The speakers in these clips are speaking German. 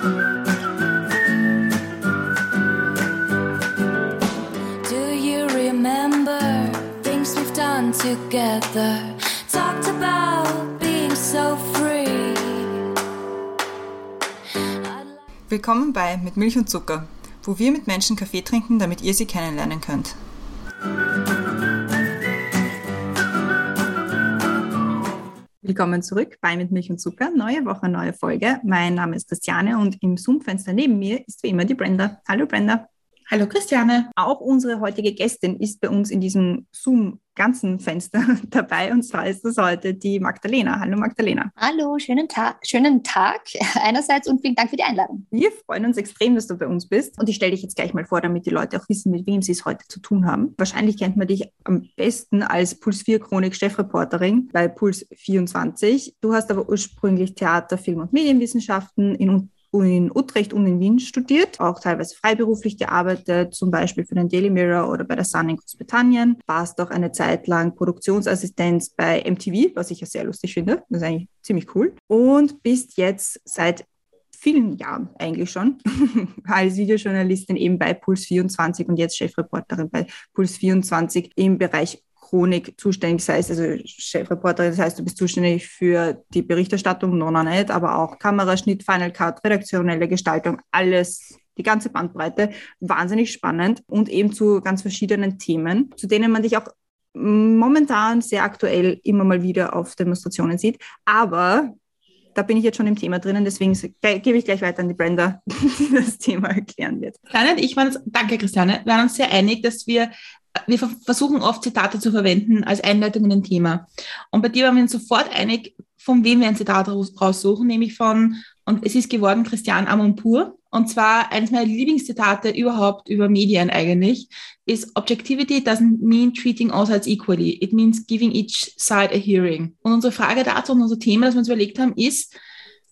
Do you remember things we've done together? Talked about being so free. Willkommen bei Mit Milch und Zucker, wo wir mit Menschen Kaffee trinken, damit ihr sie kennenlernen könnt. Willkommen zurück bei Mit Milch und Zucker. Neue Woche, neue Folge. Mein Name ist Christiane und im Zoom-Fenster neben mir ist wie immer die Brenda. Hallo Brenda. Hallo Christiane. Auch unsere heutige Gästin ist bei uns in diesem Zoom-ganzen Fenster dabei und zwar ist das heute die Magdalena. Hallo Magdalena. Hallo, schönen Tag, schönen Tag einerseits und vielen Dank für die Einladung. Wir freuen uns extrem, dass du bei uns bist und ich stelle dich jetzt gleich mal vor, damit die Leute auch wissen, mit wem sie es heute zu tun haben. Wahrscheinlich kennt man dich am besten als Puls 4 Chronik Chefreporterin bei Puls 24. Du hast aber ursprünglich Theater, Film und Medienwissenschaften in in Utrecht und in Wien studiert, auch teilweise freiberuflich gearbeitet, zum Beispiel für den Daily Mirror oder bei der Sun in Großbritannien. Warst auch eine Zeit lang Produktionsassistenz bei MTV, was ich ja sehr lustig finde. Das ist eigentlich ziemlich cool. Und bist jetzt seit vielen Jahren eigentlich schon als Videojournalistin eben bei Puls 24 und jetzt Chefreporterin bei Puls 24 im Bereich Chronik zuständig, sei es also Chefreporterin, das heißt, du bist zuständig für die Berichterstattung, non-net, aber auch Kameraschnitt, Final Cut, redaktionelle Gestaltung, alles die ganze Bandbreite, wahnsinnig spannend und eben zu ganz verschiedenen Themen, zu denen man dich auch momentan sehr aktuell immer mal wieder auf Demonstrationen sieht. Aber da bin ich jetzt schon im Thema drinnen, deswegen gebe ich gleich weiter an die Brenda, die das Thema erklären wird. Ich waren danke Christiane, wir waren uns sehr einig, dass wir wir versuchen oft Zitate zu verwenden als Einleitung in ein Thema. Und bei dir waren wir uns sofort einig, von wem wir ein Zitat raussuchen, nämlich von, und es ist geworden, Christian Amonpour. Und zwar eines meiner Lieblingszitate überhaupt über Medien eigentlich, ist Objectivity doesn't mean treating all sides equally. It means giving each side a hearing. Und unsere Frage dazu und unser Thema, das wir uns überlegt haben, ist,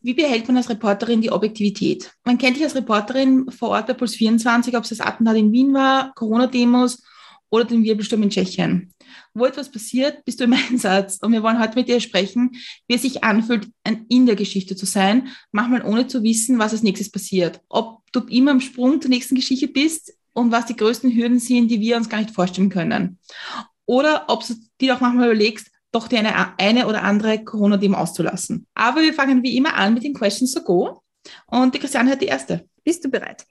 wie behält man als Reporterin die Objektivität? Man kennt dich als Reporterin vor Ort bei Puls 24, ob es das Attentat in Wien war, Corona-Demos oder den Wirbelsturm in Tschechien. Wo etwas passiert, bist du im Einsatz. Und wir wollen heute mit dir sprechen, wie es sich anfühlt, in der Geschichte zu sein, manchmal ohne zu wissen, was als nächstes passiert. Ob du immer im Sprung zur nächsten Geschichte bist und was die größten Hürden sind, die wir uns gar nicht vorstellen können. Oder ob du dir auch manchmal überlegst, doch die eine, eine oder andere Corona-Demo auszulassen. Aber wir fangen wie immer an mit den Questions to go. Und die Christiane hat die erste. Bist du bereit?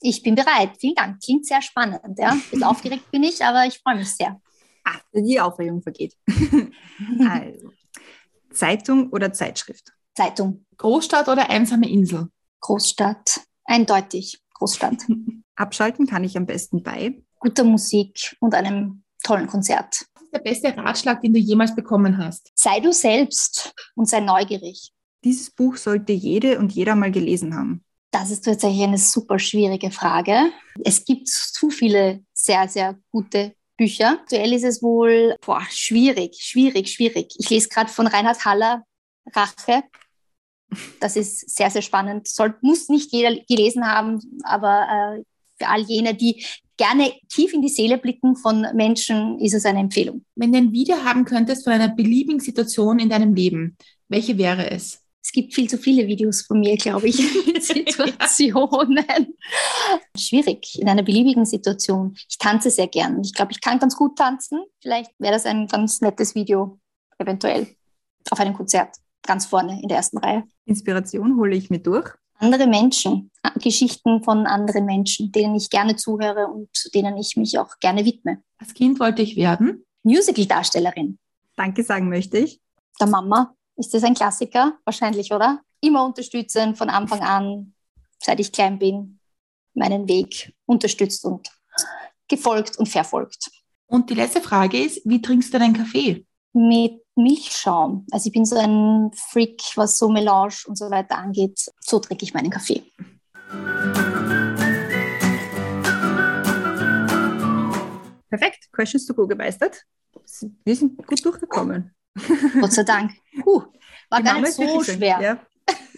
Ich bin bereit. Vielen Dank. Klingt sehr spannend. Ja? Bisschen aufgeregt bin ich, aber ich freue mich sehr. Ah, die Aufregung vergeht. also, Zeitung oder Zeitschrift? Zeitung. Großstadt oder einsame Insel? Großstadt. Eindeutig. Großstadt. Abschalten kann ich am besten bei guter Musik und einem tollen Konzert. Was ist der beste Ratschlag, den du jemals bekommen hast? Sei du selbst und sei neugierig. Dieses Buch sollte jede und jeder mal gelesen haben. Das ist tatsächlich eine super schwierige Frage. Es gibt zu viele sehr, sehr gute Bücher. Aktuell ist es wohl boah, schwierig, schwierig, schwierig. Ich lese gerade von Reinhard Haller Rache. Das ist sehr, sehr spannend. Soll, muss nicht jeder gelesen haben, aber äh, für all jene, die gerne tief in die Seele blicken von Menschen, ist es eine Empfehlung. Wenn du ein Video haben könntest von einer beliebigen Situation in deinem Leben, welche wäre es? Es gibt viel zu viele Videos von mir, glaube ich, in Situationen. Schwierig, in einer beliebigen Situation. Ich tanze sehr gern. Ich glaube, ich kann ganz gut tanzen. Vielleicht wäre das ein ganz nettes Video, eventuell, auf einem Konzert, ganz vorne in der ersten Reihe. Inspiration hole ich mir durch. Andere Menschen, Geschichten von anderen Menschen, denen ich gerne zuhöre und denen ich mich auch gerne widme. Als Kind wollte ich werden? Musical-Darstellerin. Danke sagen möchte ich. Der Mama, ist das ein Klassiker? Wahrscheinlich, oder? Immer unterstützen von Anfang an, seit ich klein bin, meinen Weg unterstützt und gefolgt und verfolgt. Und die letzte Frage ist, wie trinkst du deinen Kaffee? Mit Milchschaum. Also ich bin so ein Freak, was so Melange und so weiter angeht. So trinke ich meinen Kaffee. Perfekt. Questions to go gemeistert. Wir sind gut durchgekommen. Gott sei Dank. Puh, war Die gar Mama nicht ist so wirklich schwer. ja.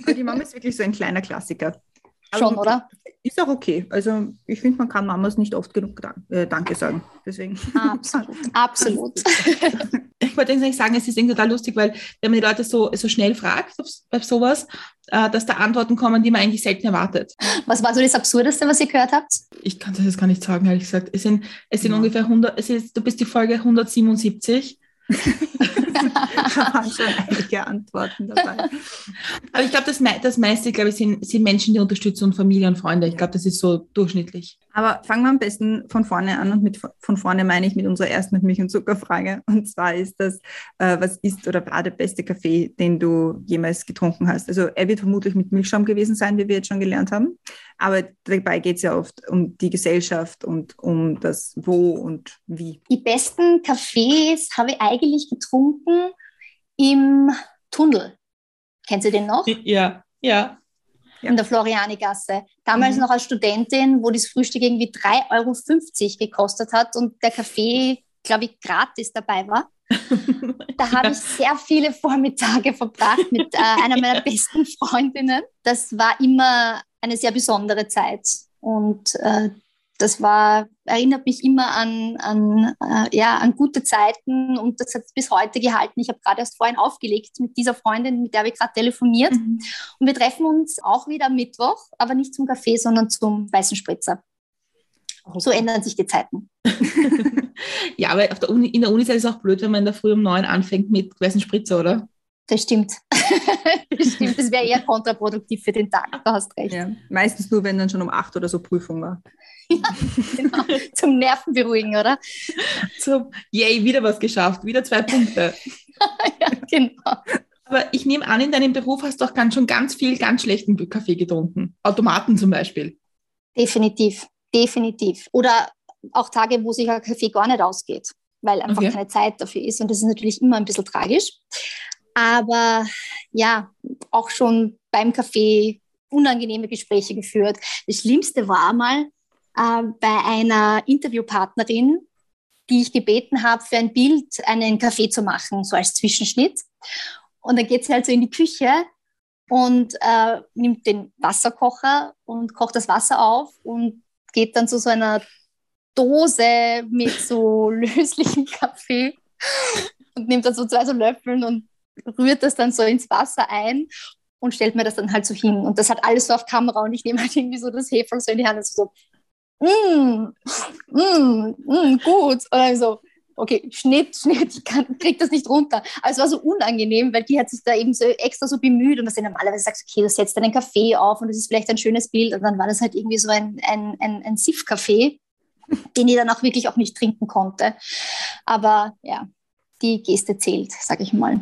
Aber Die Mama ist wirklich so ein kleiner Klassiker. Aber Schon, oder? ist auch okay. Also ich finde, man kann Mamas nicht oft genug äh, Danke sagen. Deswegen. Absolut, absolut. Ich wollte eigentlich sagen, es ist irgendwie total lustig, weil wenn man die Leute so, so schnell fragt bei sowas, äh, dass da Antworten kommen, die man eigentlich selten erwartet. Was war so das Absurdeste, was ihr gehört habt? Ich kann das jetzt gar nicht sagen, ehrlich gesagt. Es sind, es sind ja. ungefähr 100, es ist, du bist die Folge 177 da waren schon einige Antworten dabei. Aber ich glaube, das, das meiste, glaube ich, sind, sind Menschen, die unterstützen und Familie und Freunde. Ich glaube, das ist so durchschnittlich. Aber fangen wir am besten von vorne an und mit von vorne meine ich mit unserer ersten mit Milch und Zuckerfrage. Und zwar ist das, äh, was ist oder war der beste Kaffee, den du jemals getrunken hast? Also er wird vermutlich mit Milchschaum gewesen sein, wie wir jetzt schon gelernt haben. Aber dabei geht es ja oft um die Gesellschaft und um das Wo und Wie. Die besten Kaffees habe ich eigentlich getrunken im Tunnel. Kennst du den noch? Ja, ja. In der Florianigasse. Damals mhm. noch als Studentin, wo das Frühstück irgendwie 3,50 Euro gekostet hat und der Kaffee, glaube ich, gratis dabei war. Da habe ich sehr viele Vormittage verbracht mit äh, einer meiner besten Freundinnen. Das war immer eine sehr besondere Zeit. Und äh, das war, erinnert mich immer an, an, äh, ja, an gute Zeiten und das hat bis heute gehalten. Ich habe gerade erst vorhin aufgelegt mit dieser Freundin, mit der wir gerade telefoniert. Mhm. Und wir treffen uns auch wieder am Mittwoch, aber nicht zum Kaffee, sondern zum weißen Spritzer. Okay. So ändern sich die Zeiten. ja, aber der Uni, in der Uni ist es auch blöd, wenn man in der Früh um neun anfängt mit weißen Spritzer, oder? Das stimmt. das stimmt. Das wäre eher kontraproduktiv für den Tag. Du hast recht. Ja, meistens nur, wenn dann schon um acht oder so Prüfung war. Ja, genau. Zum Nervenberuhigen, oder? Zum, yay, wieder was geschafft, wieder zwei Punkte. ja, genau. Aber ich nehme an, in deinem Beruf hast du auch ganz, schon ganz viel ganz schlechten Kaffee getrunken. Automaten zum Beispiel. Definitiv, definitiv. Oder auch Tage, wo sich ein Kaffee gar nicht ausgeht, weil einfach okay. keine Zeit dafür ist. Und das ist natürlich immer ein bisschen tragisch. Aber ja, auch schon beim Kaffee unangenehme Gespräche geführt. Das Schlimmste war mal äh, bei einer Interviewpartnerin, die ich gebeten habe, für ein Bild einen Kaffee zu machen, so als Zwischenschnitt. Und dann geht sie halt so in die Küche und äh, nimmt den Wasserkocher und kocht das Wasser auf und geht dann zu so einer Dose mit so löslichem Kaffee und nimmt dann so zwei so Löffeln und rührt das dann so ins Wasser ein und stellt mir das dann halt so hin. Und das hat alles so auf Kamera und ich nehme halt irgendwie so das Hefe so in die Hand und so, mm, mm, mm, gut. Oder so, okay, Schnitt, Schnitt, ich kann, krieg das nicht runter. Aber es war so unangenehm, weil die hat sich da eben so extra so bemüht und dass sie normalerweise sagt, okay, du setzt einen Kaffee auf und das ist vielleicht ein schönes Bild und dann war das halt irgendwie so ein, ein, ein, ein Siff-Kaffee, den ich dann auch wirklich auch nicht trinken konnte. Aber ja, die Geste zählt, sage ich mal.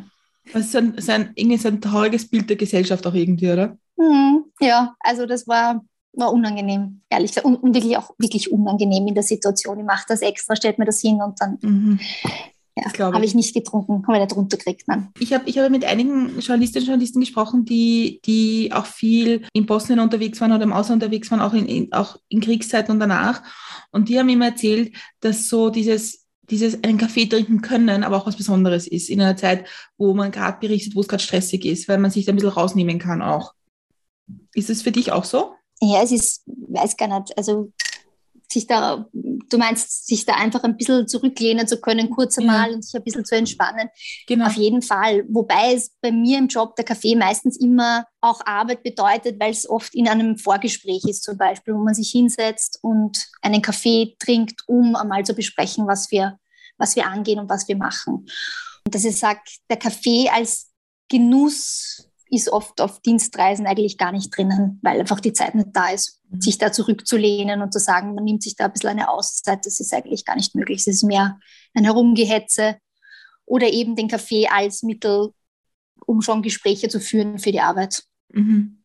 Das ist ein, ist ein, irgendwie so ein trauriges Bild der Gesellschaft auch irgendwie, oder? Mhm, ja, also das war, war unangenehm, ehrlich gesagt. Und, und, wirklich auch wirklich unangenehm in der Situation. Ich mache das extra, stellt mir das hin und dann mhm. ja, habe ich nicht getrunken, habe ich nicht runtergekriegt. Nein. Ich habe ich hab mit einigen Journalistinnen und Journalisten gesprochen, die, die auch viel in Bosnien unterwegs waren oder im Ausland unterwegs waren, auch in, in, auch in Kriegszeiten und danach. Und die haben immer erzählt, dass so dieses dieses einen Kaffee trinken können, aber auch was Besonderes ist in einer Zeit, wo man gerade berichtet, wo es gerade stressig ist, weil man sich da ein bisschen rausnehmen kann auch. Ist es für dich auch so? Ja, es ist, weiß gar nicht, also sich da, du meinst, sich da einfach ein bisschen zurücklehnen zu können, kurz einmal ja. und sich ein bisschen zu entspannen. Genau. Auf jeden Fall. Wobei es bei mir im Job der Kaffee meistens immer auch Arbeit bedeutet, weil es oft in einem Vorgespräch ist, zum Beispiel, wo man sich hinsetzt und einen Kaffee trinkt, um einmal zu besprechen, was wir, was wir angehen und was wir machen. Und dass ich sage, der Kaffee als Genuss ist oft auf Dienstreisen eigentlich gar nicht drinnen, weil einfach die Zeit nicht da ist, mhm. sich da zurückzulehnen und zu sagen, man nimmt sich da ein bisschen eine Auszeit, das ist eigentlich gar nicht möglich. Es ist mehr ein Herumgehetze oder eben den Kaffee als Mittel, um schon Gespräche zu führen für die Arbeit. Mhm.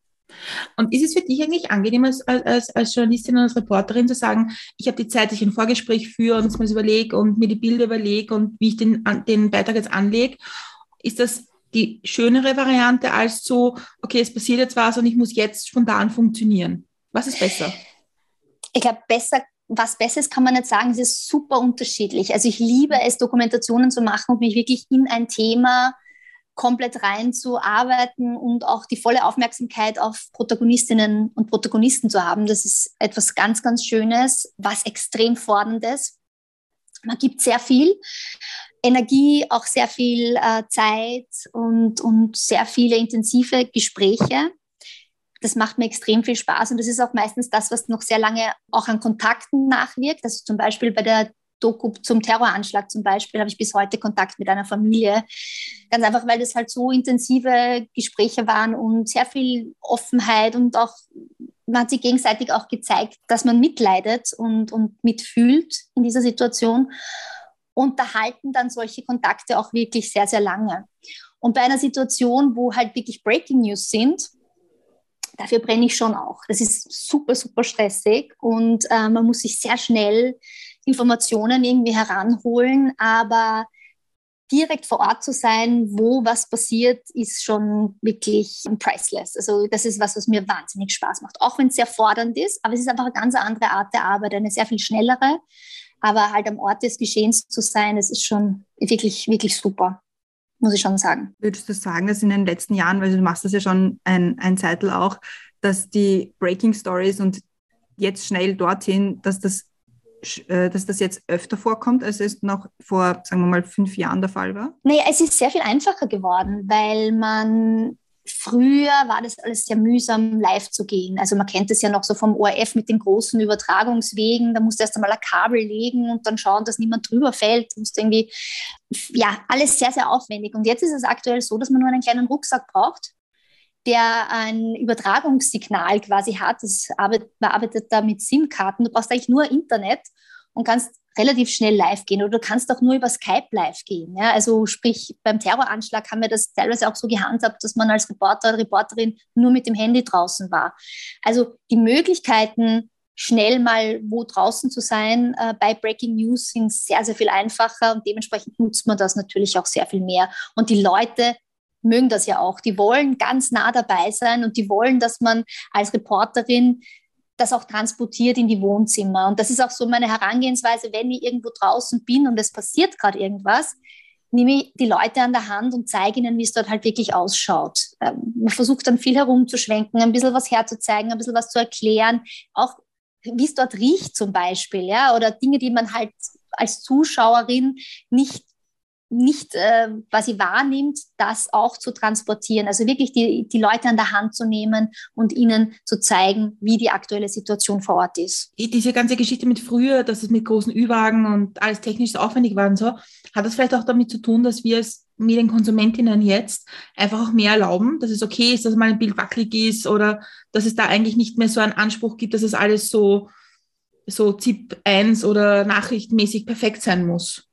Und ist es für dich eigentlich angenehm, als, als, als Journalistin und als Reporterin zu sagen, ich habe die Zeit, dass ich ein Vorgespräch führe und mir das überlege und mir die Bilder überlege und wie ich den, den Beitrag jetzt anlege? Ist das die schönere Variante als so, okay, es passiert jetzt was und ich muss jetzt spontan funktionieren? Was ist besser? Ich glaube, besser, was besser ist, kann man nicht sagen. Es ist super unterschiedlich. Also ich liebe es, Dokumentationen zu machen und mich wirklich in ein Thema komplett reinzuarbeiten und auch die volle Aufmerksamkeit auf Protagonistinnen und Protagonisten zu haben. Das ist etwas ganz, ganz Schönes, was extrem forderndes. Man gibt sehr viel Energie, auch sehr viel äh, Zeit und, und sehr viele intensive Gespräche. Das macht mir extrem viel Spaß und das ist auch meistens das, was noch sehr lange auch an Kontakten nachwirkt. Also zum Beispiel bei der Doku zum Terroranschlag zum Beispiel habe ich bis heute Kontakt mit einer Familie. Ganz einfach, weil das halt so intensive Gespräche waren und sehr viel Offenheit und auch man hat sich gegenseitig auch gezeigt, dass man mitleidet und, und mitfühlt in dieser Situation. Und da halten dann solche Kontakte auch wirklich sehr, sehr lange. Und bei einer Situation, wo halt wirklich Breaking News sind, dafür brenne ich schon auch. Das ist super, super stressig und äh, man muss sich sehr schnell Informationen irgendwie heranholen, aber direkt vor Ort zu sein, wo was passiert, ist schon wirklich priceless. Also das ist was, was mir wahnsinnig Spaß macht, auch wenn es sehr fordernd ist, aber es ist einfach eine ganz andere Art der Arbeit, eine sehr viel schnellere, aber halt am Ort des Geschehens zu sein, das ist schon wirklich, wirklich super muss ich schon sagen. Würdest du sagen, dass in den letzten Jahren, weil du machst das ja schon ein, ein Zeitl auch, dass die Breaking Stories und jetzt schnell dorthin, dass das äh, dass das jetzt öfter vorkommt, als es noch vor, sagen wir mal, fünf Jahren der Fall war? Naja, es ist sehr viel einfacher geworden, weil man Früher war das alles sehr mühsam, live zu gehen. Also man kennt es ja noch so vom ORF mit den großen Übertragungswegen. Da musst du erst einmal ein Kabel legen und dann schauen, dass niemand drüber fällt. Du musst irgendwie, ja, alles sehr, sehr aufwendig. Und jetzt ist es aktuell so, dass man nur einen kleinen Rucksack braucht, der ein Übertragungssignal quasi hat. Das arbeitet, arbeitet da mit SIM-Karten. Du brauchst eigentlich nur Internet und kannst relativ schnell live gehen oder du kannst auch nur über Skype live gehen. Ja? Also sprich, beim Terroranschlag haben wir das teilweise auch so gehandhabt, dass man als Reporter oder Reporterin nur mit dem Handy draußen war. Also die Möglichkeiten, schnell mal wo draußen zu sein äh, bei Breaking News sind sehr, sehr viel einfacher und dementsprechend nutzt man das natürlich auch sehr viel mehr. Und die Leute mögen das ja auch. Die wollen ganz nah dabei sein und die wollen, dass man als Reporterin das auch transportiert in die Wohnzimmer. Und das ist auch so meine Herangehensweise, wenn ich irgendwo draußen bin und es passiert gerade irgendwas, nehme ich die Leute an der Hand und zeige ihnen, wie es dort halt wirklich ausschaut. Ähm, man versucht dann viel herumzuschwenken, ein bisschen was herzuzeigen, ein bisschen was zu erklären, auch wie es dort riecht zum Beispiel, ja, oder Dinge, die man halt als Zuschauerin nicht nicht äh, quasi wahrnimmt, das auch zu transportieren. Also wirklich die, die Leute an der Hand zu nehmen und ihnen zu zeigen, wie die aktuelle Situation vor Ort ist. Diese ganze Geschichte mit früher, dass es mit großen Ü-Wagen und alles technisch aufwendig war und so, hat das vielleicht auch damit zu tun, dass wir als Medienkonsumentinnen jetzt einfach auch mehr erlauben, dass es okay ist, dass mal ein Bild wackelig ist oder dass es da eigentlich nicht mehr so einen Anspruch gibt, dass es alles so, so ZIP 1 oder nachrichtenmäßig perfekt sein muss.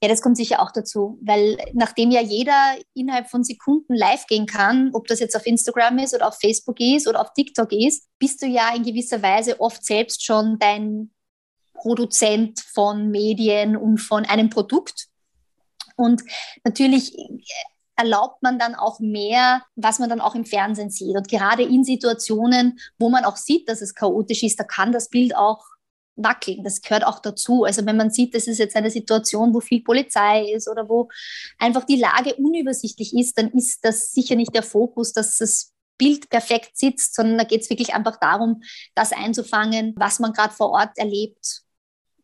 Ja, das kommt sicher auch dazu, weil nachdem ja jeder innerhalb von Sekunden live gehen kann, ob das jetzt auf Instagram ist oder auf Facebook ist oder auf TikTok ist, bist du ja in gewisser Weise oft selbst schon dein Produzent von Medien und von einem Produkt. Und natürlich erlaubt man dann auch mehr, was man dann auch im Fernsehen sieht. Und gerade in Situationen, wo man auch sieht, dass es chaotisch ist, da kann das Bild auch wackeln. Das gehört auch dazu. Also wenn man sieht, das ist jetzt eine Situation, wo viel Polizei ist oder wo einfach die Lage unübersichtlich ist, dann ist das sicher nicht der Fokus, dass das Bild perfekt sitzt, sondern da geht es wirklich einfach darum, das einzufangen, was man gerade vor Ort erlebt.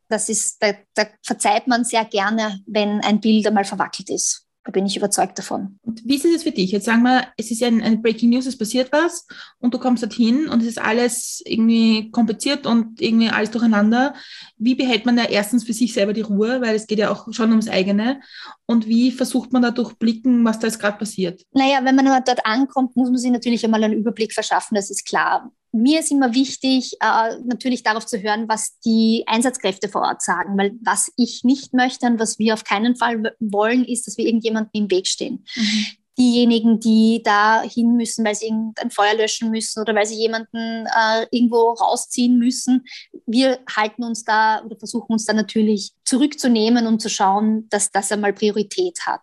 Das ist, da, da verzeiht man sehr gerne, wenn ein Bild einmal verwackelt ist. Da bin ich überzeugt davon. Und wie ist es für dich? Jetzt sagen wir, es ist ein, ein Breaking News, es passiert was und du kommst dorthin und es ist alles irgendwie kompliziert und irgendwie alles durcheinander. Wie behält man da erstens für sich selber die Ruhe, weil es geht ja auch schon ums eigene und wie versucht man da durchblicken, was da jetzt gerade passiert? Naja, wenn man dort ankommt, muss man sich natürlich einmal einen Überblick verschaffen, das ist klar mir ist immer wichtig, äh, natürlich darauf zu hören, was die Einsatzkräfte vor Ort sagen, weil was ich nicht möchte und was wir auf keinen Fall wollen, ist, dass wir irgendjemandem im Weg stehen. Mhm. Diejenigen, die da hin müssen, weil sie irgendein Feuer löschen müssen oder weil sie jemanden äh, irgendwo rausziehen müssen. Wir halten uns da oder versuchen uns da natürlich zurückzunehmen und zu schauen, dass das einmal Priorität hat.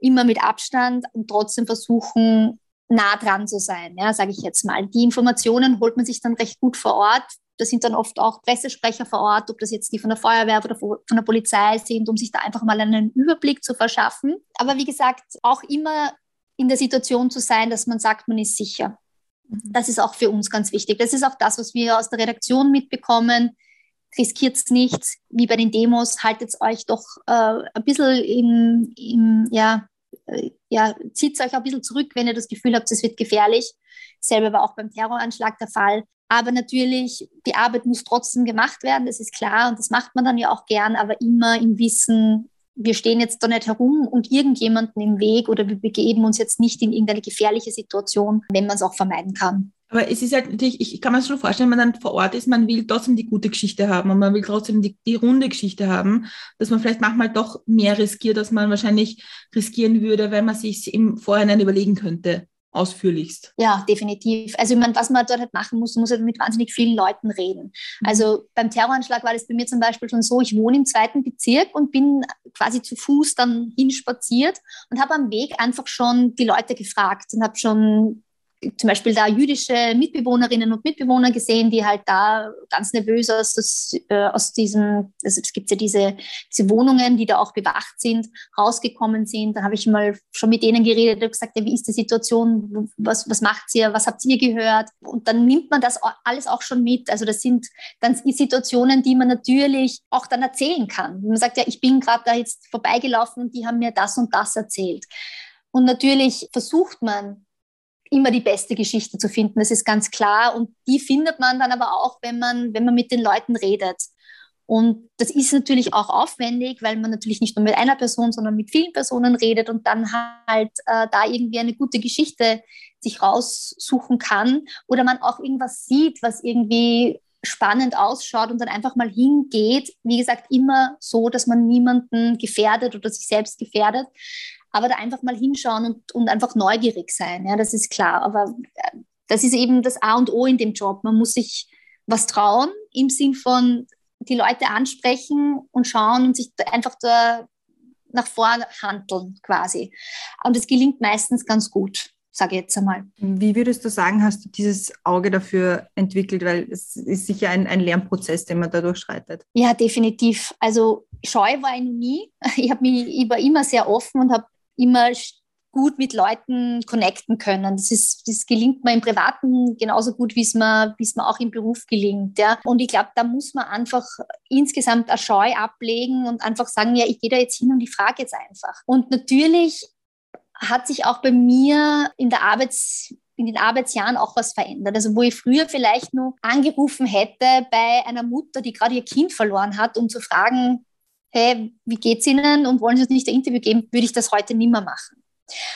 Immer mit Abstand und trotzdem versuchen, nah dran zu sein, ja, sage ich jetzt mal. Die Informationen holt man sich dann recht gut vor Ort. Da sind dann oft auch Pressesprecher vor Ort, ob das jetzt die von der Feuerwehr oder von der Polizei sind, um sich da einfach mal einen Überblick zu verschaffen. Aber wie gesagt, auch immer in der Situation zu sein, dass man sagt, man ist sicher. Mhm. Das ist auch für uns ganz wichtig. Das ist auch das, was wir aus der Redaktion mitbekommen. Riskiert es nicht, wie bei den Demos, haltet euch doch äh, ein bisschen im, im ja, ja, zieht euch ein bisschen zurück, wenn ihr das Gefühl habt, es wird gefährlich. Selber war auch beim Terroranschlag der Fall. Aber natürlich, die Arbeit muss trotzdem gemacht werden, das ist klar und das macht man dann ja auch gern, aber immer im Wissen, wir stehen jetzt da nicht herum und irgendjemanden im Weg oder wir begeben uns jetzt nicht in irgendeine gefährliche Situation, wenn man es auch vermeiden kann. Aber es ist halt natürlich, ich kann mir schon vorstellen, wenn man dann vor Ort ist, man will trotzdem die gute Geschichte haben und man will trotzdem die, die runde Geschichte haben, dass man vielleicht manchmal doch mehr riskiert, als man wahrscheinlich riskieren würde, wenn man sich im Vorhinein überlegen könnte ausführlichst. Ja, definitiv. Also ich meine, was man dort halt machen muss, man muss halt mit wahnsinnig vielen Leuten reden. Mhm. Also beim Terroranschlag war das bei mir zum Beispiel schon so, ich wohne im zweiten Bezirk und bin quasi zu Fuß dann hinspaziert und habe am Weg einfach schon die Leute gefragt und habe schon zum Beispiel da jüdische Mitbewohnerinnen und Mitbewohner gesehen, die halt da ganz nervös aus, das, äh, aus diesem, also es gibt ja diese, diese Wohnungen, die da auch bewacht sind, rausgekommen sind. Da habe ich mal schon mit denen geredet und gesagt, ja, wie ist die Situation, was, was macht ihr, was habt ihr gehört? Und dann nimmt man das alles auch schon mit. Also das sind dann Situationen, die man natürlich auch dann erzählen kann. Man sagt ja, ich bin gerade da jetzt vorbeigelaufen und die haben mir das und das erzählt. Und natürlich versucht man immer die beste Geschichte zu finden, das ist ganz klar. Und die findet man dann aber auch, wenn man, wenn man mit den Leuten redet. Und das ist natürlich auch aufwendig, weil man natürlich nicht nur mit einer Person, sondern mit vielen Personen redet und dann halt äh, da irgendwie eine gute Geschichte sich raussuchen kann oder man auch irgendwas sieht, was irgendwie spannend ausschaut und dann einfach mal hingeht. Wie gesagt, immer so, dass man niemanden gefährdet oder sich selbst gefährdet aber da einfach mal hinschauen und, und einfach neugierig sein. Ja, das ist klar. Aber äh, das ist eben das A und O in dem Job. Man muss sich was trauen im Sinn von die Leute ansprechen und schauen und sich einfach da nach vorne handeln quasi. Und es gelingt meistens ganz gut sage ich jetzt einmal. Wie würdest du sagen, hast du dieses Auge dafür entwickelt? Weil es ist sicher ein, ein Lernprozess, den man da durchschreitet. Ja, definitiv. Also scheu war ich nie. Ich, mich, ich war immer sehr offen und habe immer gut mit Leuten connecten können. Das, ist, das gelingt mir im Privaten genauso gut, wie es mir, wie es mir auch im Beruf gelingt. Ja. Und ich glaube, da muss man einfach insgesamt eine Scheu ablegen und einfach sagen, ja, ich gehe da jetzt hin und ich frage jetzt einfach. Und natürlich hat sich auch bei mir in der Arbeits in den Arbeitsjahren auch was verändert. Also wo ich früher vielleicht nur angerufen hätte bei einer Mutter, die gerade ihr Kind verloren hat, um zu fragen, hey, wie geht's Ihnen und wollen Sie uns nicht ein Interview geben, würde ich das heute nimmer machen.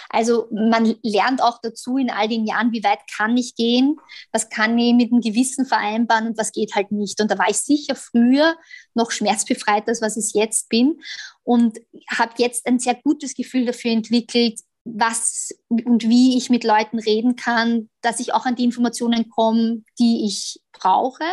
Also man lernt auch dazu in all den Jahren, wie weit kann ich gehen, was kann ich mit dem Gewissen vereinbaren und was geht halt nicht. Und da war ich sicher früher noch schmerzbefreiter, als was ich jetzt bin und habe jetzt ein sehr gutes Gefühl dafür entwickelt, was und wie ich mit Leuten reden kann, dass ich auch an die Informationen komme, die ich brauche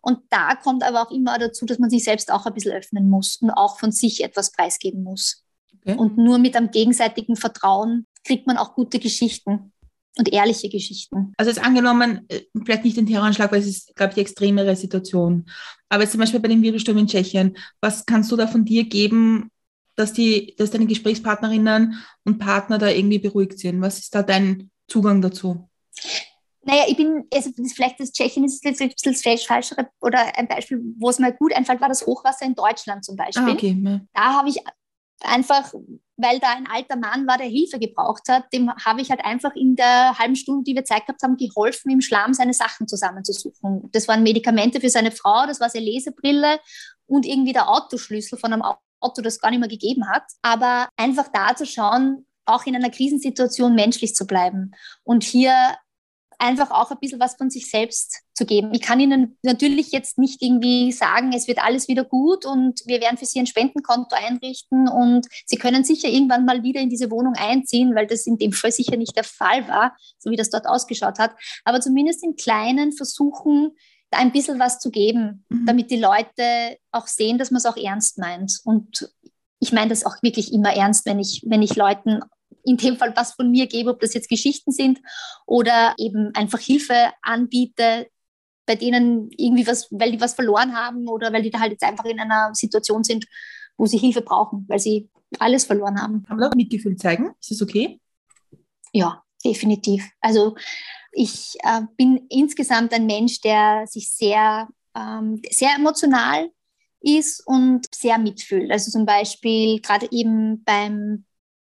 und da kommt aber auch immer dazu, dass man sich selbst auch ein bisschen öffnen muss und auch von sich etwas preisgeben muss. Okay. Und nur mit einem gegenseitigen Vertrauen kriegt man auch gute Geschichten und ehrliche Geschichten. Also jetzt angenommen, äh, vielleicht nicht den Terroranschlag, weil es ist, glaube ich, die extremere Situation. Aber jetzt zum Beispiel bei dem Wirbelsturm in Tschechien, was kannst du da von dir geben, dass, die, dass deine Gesprächspartnerinnen und Partner da irgendwie beruhigt sind? Was ist da dein Zugang dazu? Naja, ich bin, also vielleicht das Tschechien ist jetzt ein bisschen falsch oder ein Beispiel, wo es mir gut einfällt, war das Hochwasser in Deutschland zum Beispiel. Ah, okay. ja. Da habe ich einfach, weil da ein alter Mann war, der Hilfe gebraucht hat, dem habe ich halt einfach in der halben Stunde, die wir Zeit gehabt haben, geholfen, im Schlamm seine Sachen zusammenzusuchen. Das waren Medikamente für seine Frau, das war seine Lesebrille und irgendwie der Autoschlüssel von einem Auto, das gar nicht mehr gegeben hat. Aber einfach da zu schauen, auch in einer Krisensituation menschlich zu bleiben und hier einfach auch ein bisschen was von sich selbst zu geben. Ich kann Ihnen natürlich jetzt nicht irgendwie sagen, es wird alles wieder gut und wir werden für Sie ein Spendenkonto einrichten und Sie können sicher irgendwann mal wieder in diese Wohnung einziehen, weil das in dem Fall sicher nicht der Fall war, so wie das dort ausgeschaut hat. Aber zumindest in kleinen Versuchen, ein bisschen was zu geben, mhm. damit die Leute auch sehen, dass man es auch ernst meint. Und ich meine das auch wirklich immer ernst, wenn ich, wenn ich Leuten in dem Fall was von mir gebe, ob das jetzt Geschichten sind oder eben einfach Hilfe anbiete, bei denen irgendwie was, weil die was verloren haben oder weil die da halt jetzt einfach in einer Situation sind, wo sie Hilfe brauchen, weil sie alles verloren haben. Kann man auch Mitgefühl zeigen? Ist das okay? Ja, definitiv. Also ich äh, bin insgesamt ein Mensch, der sich sehr, ähm, sehr emotional ist und sehr mitfühlt. Also zum Beispiel gerade eben beim,